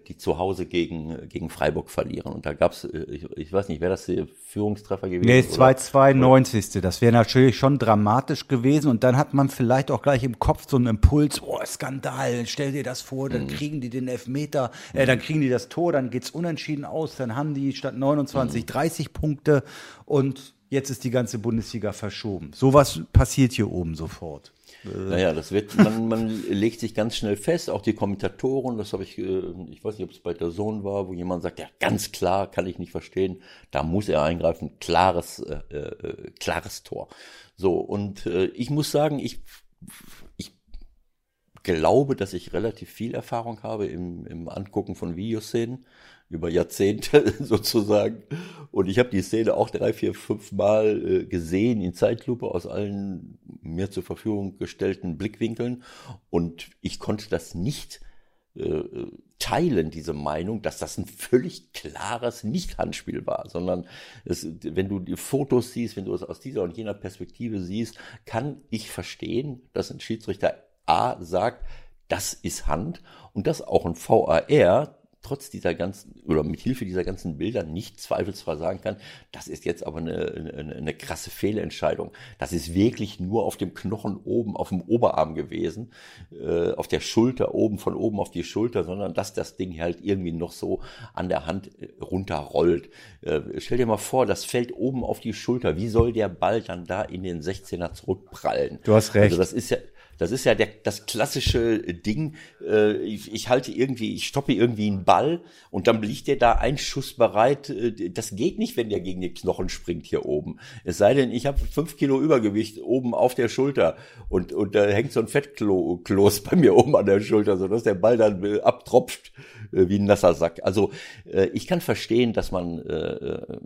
die zu Hause gegen, gegen Freiburg verlieren. Und da gab es, äh, ich, ich, weiß nicht, wäre das der Führungstreffer gewesen? Nee, 292. Das wäre natürlich schon dramatisch gewesen. Und dann hat man vielleicht auch gleich im Kopf so einen Impuls, oh, Skandal, stell dir das vor, dann mhm. kriegen die den Elfmeter, äh, dann kriegen die das Tor, dann geht's unentschieden aus, dann haben die statt 29 mhm. 30 Punkte und jetzt ist die ganze Bundesliga verschoben. Sowas passiert hier oben sofort. Naja, das wird, man, man legt sich ganz schnell fest, auch die Kommentatoren, das habe ich, äh, ich weiß nicht, ob es bei der Sohn war, wo jemand sagt, ja, ganz klar, kann ich nicht verstehen, da muss er eingreifen, klares, äh, äh, klares Tor. So, und äh, ich muss sagen, ich, ich glaube, dass ich relativ viel Erfahrung habe im, im Angucken von Videoszenen über Jahrzehnte sozusagen. Und ich habe die Szene auch drei, vier, fünf Mal äh, gesehen in Zeitlupe aus allen mir zur Verfügung gestellten Blickwinkeln. Und ich konnte das nicht äh, teilen diese Meinung, dass das ein völlig klares Nicht-Handspiel war, sondern es, wenn du die Fotos siehst, wenn du es aus dieser und jener Perspektive siehst, kann ich verstehen, dass ein Schiedsrichter A sagt, das ist Hand und dass auch ein VAR trotz dieser ganzen oder mit Hilfe dieser ganzen Bilder nicht zweifelsfrei sagen kann, das ist jetzt aber eine, eine, eine krasse Fehlentscheidung. Das ist wirklich nur auf dem Knochen oben, auf dem Oberarm gewesen, äh, auf der Schulter oben, von oben auf die Schulter, sondern dass das Ding halt irgendwie noch so an der Hand äh, runterrollt. Äh, stell dir mal vor, das fällt oben auf die Schulter. Wie soll der Ball dann da in den 16er zurückprallen? Du hast recht. Also das ist ja, das ist ja der, das klassische Ding. Äh, ich, ich halte irgendwie, ich stoppe irgendwie einen Ball und dann liegt der da ein Schuss bereit. Äh, das geht nicht, wenn der gegen den Knochen springt hier oben. Es sei denn, ich habe fünf Kilo Übergewicht oben auf der Schulter und, und da hängt so ein Fettkloß bei mir oben an der Schulter, sodass der Ball dann äh, abtropft äh, wie ein nasser Sack. Also äh, ich kann verstehen, dass man, äh,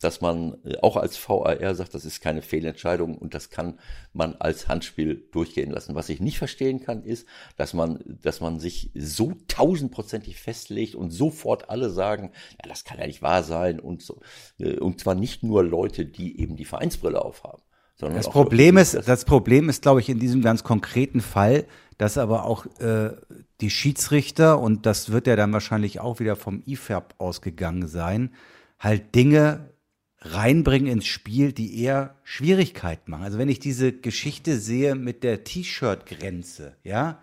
dass man äh, auch als VAR sagt, das ist keine Fehlentscheidung und das kann man als Handspiel durchgehen lassen. Was ich nicht verstehen kann, ist, dass man, dass man sich so tausendprozentig festlegt und sofort alle sagen, ja, das kann ja nicht wahr sein und so. Äh, und zwar nicht nur Leute, die eben die Vereinsbrille aufhaben. Sondern Das auch Problem ist, das Problem ist, glaube ich, in diesem ganz konkreten Fall, dass aber auch äh, die Schiedsrichter, und das wird ja dann wahrscheinlich auch wieder vom IFAB ausgegangen sein, halt Dinge reinbringen ins Spiel, die eher Schwierigkeit machen. Also wenn ich diese Geschichte sehe mit der T-Shirt-Grenze, ja,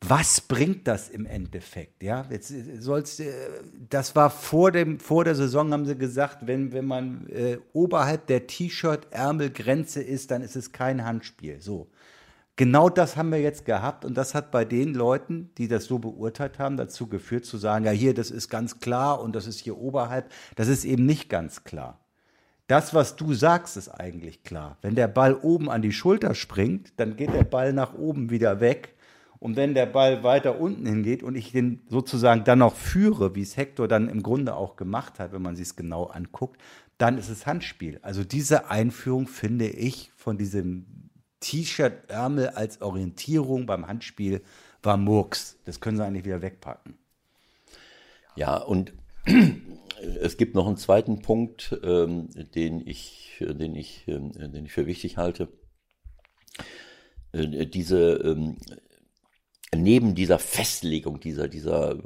was bringt das im Endeffekt? Ja, jetzt äh, soll's, äh, das war vor dem vor der Saison haben sie gesagt, wenn wenn man äh, oberhalb der T-Shirt-Ärmelgrenze ist, dann ist es kein Handspiel. So. Genau das haben wir jetzt gehabt und das hat bei den Leuten, die das so beurteilt haben, dazu geführt zu sagen, ja hier, das ist ganz klar und das ist hier oberhalb. Das ist eben nicht ganz klar. Das, was du sagst, ist eigentlich klar. Wenn der Ball oben an die Schulter springt, dann geht der Ball nach oben wieder weg. Und wenn der Ball weiter unten hingeht und ich den sozusagen dann noch führe, wie es Hector dann im Grunde auch gemacht hat, wenn man sich es genau anguckt, dann ist es Handspiel. Also diese Einführung finde ich von diesem T-Shirt-Ärmel als Orientierung beim Handspiel war Murks. Das können sie eigentlich wieder wegpacken. Ja, und es gibt noch einen zweiten Punkt, ähm, den ich, den ich, ähm, den ich für wichtig halte. Äh, diese ähm, neben dieser Festlegung, dieser, dieser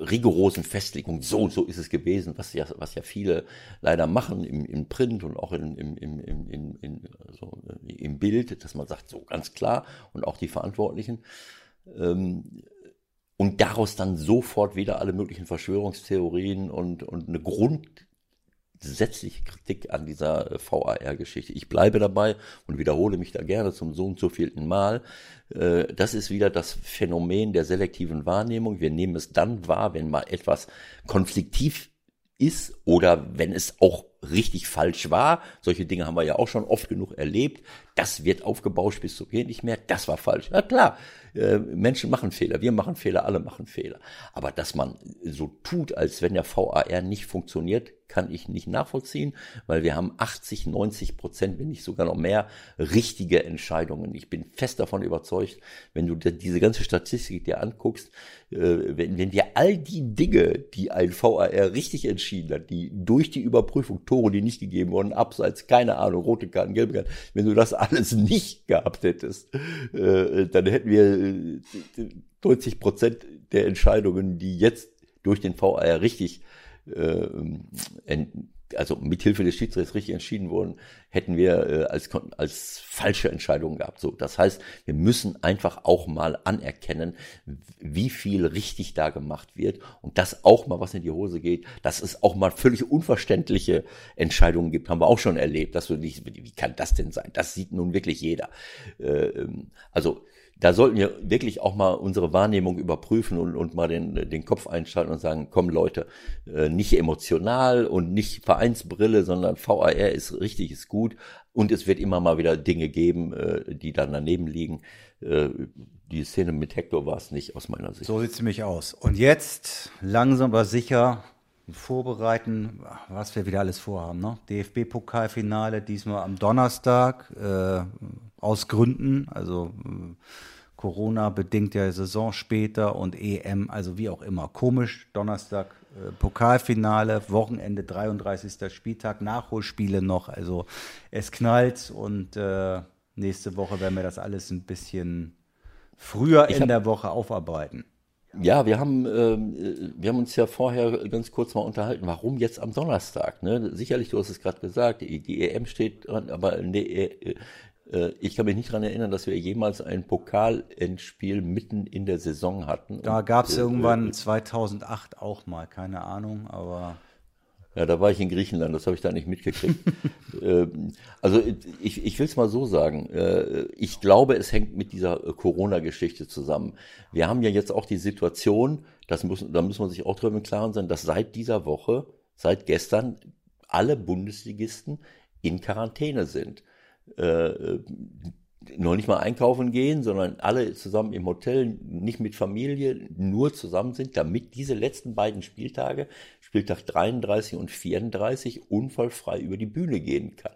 rigorosen Festlegung, so, so ist es gewesen, was ja, was ja viele leider machen im, im Print und auch in, im, im, im, in, also im Bild, dass man sagt, so ganz klar und auch die Verantwortlichen. Ähm, und daraus dann sofort wieder alle möglichen Verschwörungstheorien und, und eine grundsätzliche Kritik an dieser äh, VAR-Geschichte. Ich bleibe dabei und wiederhole mich da gerne zum so und so vielten Mal. Äh, das ist wieder das Phänomen der selektiven Wahrnehmung. Wir nehmen es dann wahr, wenn mal etwas konfliktiv ist oder wenn es auch richtig falsch war. Solche Dinge haben wir ja auch schon oft genug erlebt. Das wird aufgebauscht bis zum geht nicht mehr. Das war falsch. Ja klar, äh, Menschen machen Fehler, wir machen Fehler, alle machen Fehler. Aber dass man so tut, als wenn der VAR nicht funktioniert, kann ich nicht nachvollziehen, weil wir haben 80, 90 Prozent, wenn nicht sogar noch mehr, richtige Entscheidungen. Ich bin fest davon überzeugt, wenn du diese ganze Statistik dir anguckst, äh, wenn, wenn wir all die Dinge, die ein VAR richtig entschieden hat, die durch die Überprüfung Tore, die nicht gegeben wurden, abseits, keine Ahnung, rote Karten, gelbe Karten, wenn du das alles nicht gehabt hättest, äh, dann hätten wir 90 äh, Prozent der Entscheidungen, die jetzt durch den VAR richtig äh, also mithilfe des Schiedsrichters richtig entschieden wurden, hätten wir äh, als, als falsche Entscheidungen gehabt. So, das heißt, wir müssen einfach auch mal anerkennen, wie viel richtig da gemacht wird und dass auch mal was in die Hose geht, dass es auch mal völlig unverständliche Entscheidungen gibt, haben wir auch schon erlebt, dass du nicht, wie kann das denn sein? Das sieht nun wirklich jeder. Äh, ähm, also da sollten wir wirklich auch mal unsere Wahrnehmung überprüfen und, und mal den, den Kopf einschalten und sagen, komm Leute, äh, nicht emotional und nicht Vereinsbrille, sondern VAR ist richtig, ist gut und es wird immer mal wieder Dinge geben, äh, die dann daneben liegen. Äh, die Szene mit Hector war es nicht aus meiner Sicht. So sieht es nämlich aus. Und jetzt langsam aber sicher vorbereiten, was wir wieder alles vorhaben. Ne? DFB-Pokalfinale diesmal am Donnerstag, äh, aus Gründen. Also Corona bedingt ja Saison später und EM, also wie auch immer. Komisch, Donnerstag äh, Pokalfinale, Wochenende 33. Spieltag, Nachholspiele noch. Also es knallt und äh, nächste Woche werden wir das alles ein bisschen früher in der Woche aufarbeiten. Ja, wir haben, äh, wir haben uns ja vorher ganz kurz mal unterhalten, warum jetzt am Donnerstag? Ne? Sicherlich, du hast es gerade gesagt, die, EM steht dran, aber nee, äh, äh, ich kann mich nicht daran erinnern, dass wir jemals ein Pokalendspiel mitten in der Saison hatten. Da gab es äh, irgendwann 2008 auch mal, keine Ahnung, aber ja, da war ich in Griechenland, das habe ich da nicht mitgekriegt. Ähm, also ich, ich will es mal so sagen, äh, ich glaube, es hängt mit dieser Corona-Geschichte zusammen. Wir haben ja jetzt auch die Situation, das muss, da muss man sich auch drüber im Klaren sein, dass seit dieser Woche, seit gestern, alle Bundesligisten in Quarantäne sind. Äh, noch nicht mal einkaufen gehen, sondern alle zusammen im Hotel, nicht mit Familie, nur zusammen sind, damit diese letzten beiden Spieltage, Spieltag 33 und 34, unfallfrei über die Bühne gehen kann.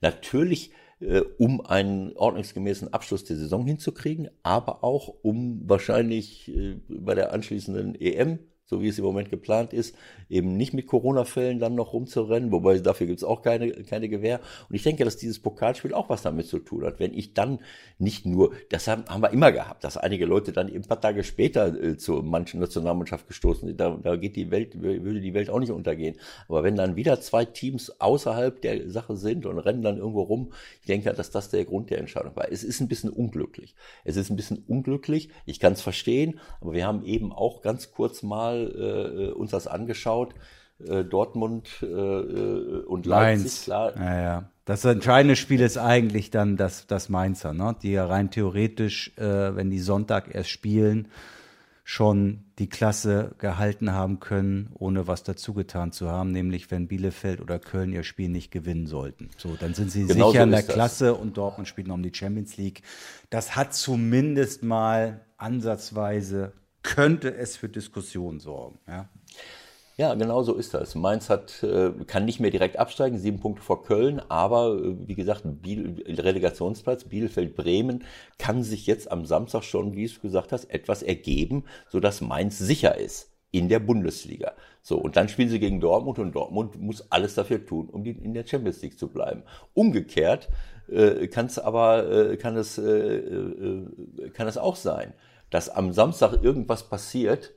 Natürlich, äh, um einen ordnungsgemäßen Abschluss der Saison hinzukriegen, aber auch um wahrscheinlich äh, bei der anschließenden EM so wie es im Moment geplant ist, eben nicht mit Corona-Fällen dann noch rumzurennen, wobei dafür gibt es auch keine, keine Gewähr. Und ich denke, dass dieses Pokalspiel auch was damit zu tun hat. Wenn ich dann nicht nur, das haben, haben wir immer gehabt, dass einige Leute dann ein paar Tage später äh, zu manchen Nationalmannschaft gestoßen sind, da, da geht die Welt, würde die Welt auch nicht untergehen. Aber wenn dann wieder zwei Teams außerhalb der Sache sind und rennen dann irgendwo rum, ich denke, dass das der Grund der Entscheidung war. Es ist ein bisschen unglücklich. Es ist ein bisschen unglücklich. Ich kann es verstehen, aber wir haben eben auch ganz kurz mal äh, uns das angeschaut. Äh, Dortmund äh, äh und Leipzig, Mainz. klar. Ja, ja. Das entscheidende Spiel ist eigentlich dann das, das Mainzer, ne? die ja rein theoretisch, äh, wenn die Sonntag erst spielen, schon die Klasse gehalten haben können, ohne was dazugetan zu haben, nämlich wenn Bielefeld oder Köln ihr Spiel nicht gewinnen sollten. So, dann sind sie genau sicher so in der Klasse und Dortmund spielt noch um die Champions League. Das hat zumindest mal ansatzweise könnte es für Diskussionen sorgen. Ja, ja genau so ist das. Mainz hat, äh, kann nicht mehr direkt absteigen, sieben Punkte vor Köln, aber äh, wie gesagt, Biel, Relegationsplatz, Bielefeld-Bremen kann sich jetzt am Samstag schon, wie du gesagt hast, etwas ergeben, sodass Mainz sicher ist in der Bundesliga. So, und dann spielen sie gegen Dortmund und Dortmund muss alles dafür tun, um in der Champions League zu bleiben. Umgekehrt äh, kann es aber, äh, kann es, äh, äh, kann es auch sein, dass am Samstag irgendwas passiert,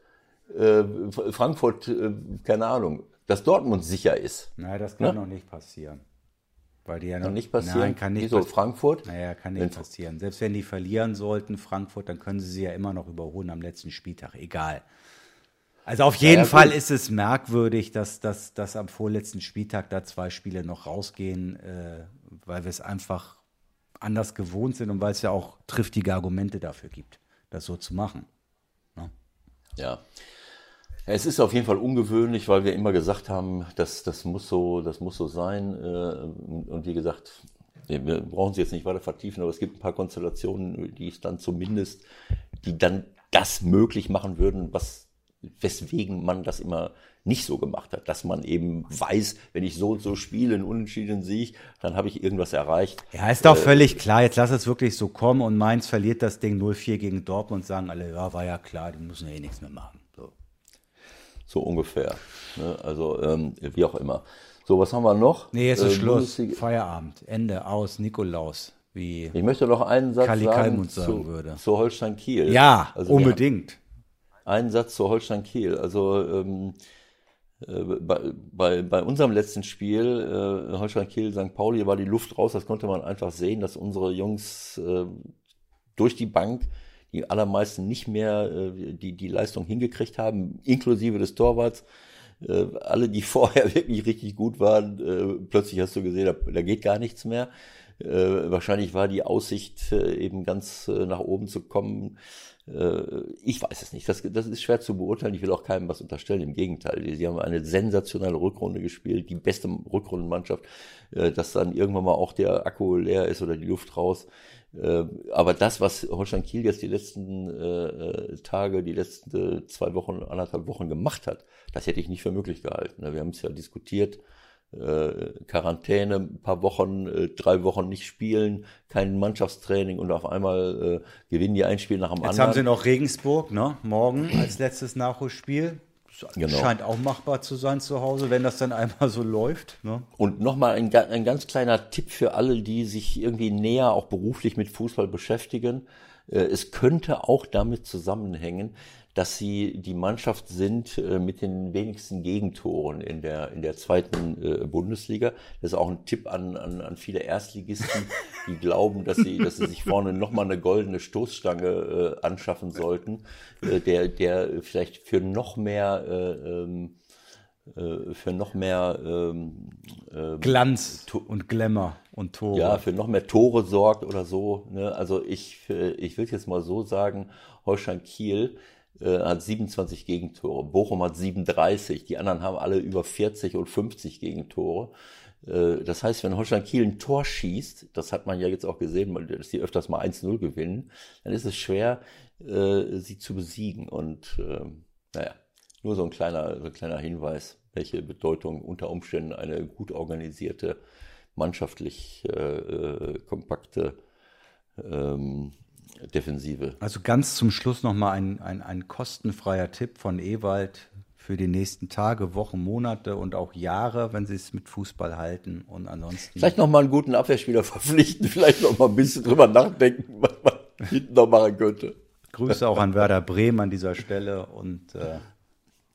äh, Frankfurt, äh, keine Ahnung, dass Dortmund sicher ist. Nein, das kann ne? noch nicht passieren. Weil die ja noch, kann nicht passieren. Nein, kann nicht Wieso, Frankfurt? Naja, kann nicht passieren. Selbst wenn die verlieren sollten, Frankfurt, dann können sie sie ja immer noch überholen am letzten Spieltag. Egal. Also auf jeden ja, Fall ist es merkwürdig, dass, dass, dass am vorletzten Spieltag da zwei Spiele noch rausgehen, äh, weil wir es einfach anders gewohnt sind und weil es ja auch triftige Argumente dafür gibt das so zu machen. Ne? Ja. Es ist auf jeden Fall ungewöhnlich, weil wir immer gesagt haben, dass das muss so, das muss so sein. Äh, und wie gesagt, wir brauchen sie jetzt nicht weiter vertiefen, aber es gibt ein paar Konstellationen, die es dann zumindest, die dann das möglich machen würden, was weswegen man das immer nicht so gemacht hat, dass man eben weiß, wenn ich so und so spiele, einen unentschiedenen Sieg, dann habe ich irgendwas erreicht. Ja, ist doch äh, völlig klar. Jetzt lass es wirklich so kommen und Mainz verliert das Ding 0-4 gegen Dortmund und sagen alle, ja, war ja klar, die müssen ja eh nichts mehr machen. So, so ungefähr. Ne? Also, ähm, wie auch immer. So, was haben wir noch? Nee, jetzt ist äh, Schluss. Feierabend. Ende, aus, Nikolaus. Wie ich möchte noch einen Satz Kali sagen, sagen zu, würde. zu Holstein Kiel. Ja, also unbedingt. Einen Satz zu Holstein Kiel. Also ähm, äh, bei, bei, bei unserem letzten Spiel, äh, Holstein Kiel, St. Pauli, war die Luft raus. Das konnte man einfach sehen, dass unsere Jungs äh, durch die Bank die allermeisten nicht mehr äh, die, die Leistung hingekriegt haben, inklusive des Torwarts. Äh, alle, die vorher wirklich richtig gut waren, äh, plötzlich hast du gesehen, da, da geht gar nichts mehr. Äh, wahrscheinlich war die Aussicht, äh, eben ganz äh, nach oben zu kommen, äh, ich weiß es nicht. Das, das ist schwer zu beurteilen. Ich will auch keinem was unterstellen. Im Gegenteil. Sie haben eine sensationelle Rückrunde gespielt, die beste Rückrundenmannschaft, äh, dass dann irgendwann mal auch der Akku leer ist oder die Luft raus. Äh, aber das, was Holstein Kiel jetzt die letzten Tage, die letzten zwei Wochen, anderthalb Wochen gemacht hat, das hätte ich nicht für möglich gehalten. Wir haben es ja diskutiert äh, Quarantäne, ein paar Wochen, äh, drei Wochen nicht spielen, kein Mannschaftstraining und auf einmal äh, gewinnen die ein Spiel nach dem Jetzt anderen. haben sie noch Regensburg, ne? Morgen als letztes Nachholspiel. Genau. Scheint auch machbar zu sein zu Hause, wenn das dann einmal so läuft. Ne? Und nochmal ein, ein ganz kleiner Tipp für alle, die sich irgendwie näher auch beruflich mit Fußball beschäftigen. Äh, Es könnte auch damit zusammenhängen, dass sie die Mannschaft sind äh, mit den wenigsten Gegentoren in der, in der zweiten äh, Bundesliga. Das ist auch ein Tipp an, an, an viele Erstligisten, die glauben, dass sie, dass sie sich vorne nochmal eine goldene Stoßstange äh, anschaffen sollten, äh, der, der vielleicht für noch mehr äh, ähm, äh, für noch mehr ähm, ähm, Glanz und Glamour und Tore. ja, für noch mehr Tore sorgt oder so. Ne? Also ich, ich will jetzt mal so sagen, Holstein Kiel äh, hat 27 Gegentore, Bochum hat 37, die anderen haben alle über 40 und 50 Gegentore. Äh, Das heißt, wenn Holstein Kiel ein Tor schießt, das hat man ja jetzt auch gesehen, dass die öfters mal 1-0 gewinnen, dann ist es schwer, äh, sie zu besiegen. Und ähm, naja, nur so ein kleiner, so ein kleiner Hinweis, welche Bedeutung unter Umständen eine gut organisierte, mannschaftlich kompakte ähm, Defensive. Also ganz zum Schluss nochmal ein, ein, ein kostenfreier Tipp von Ewald für die nächsten Tage, Wochen, Monate und auch Jahre, wenn sie es mit Fußball halten. Und ansonsten Vielleicht noch mal einen guten Abwehrspieler verpflichten, vielleicht noch mal ein bisschen drüber nachdenken, was man hinten noch machen könnte. Grüße auch an Werder Bremen an dieser Stelle und äh,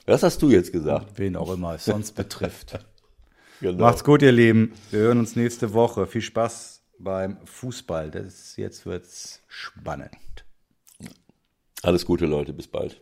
Was hast du jetzt gesagt? wen auch immer es sonst betrifft. Genau. Macht's gut, ihr Lieben. Wir hören uns nächste Woche. Viel Spaß beim Fußball. Das, jetzt wird's spannend. Alles Gute, Leute. Bis bald.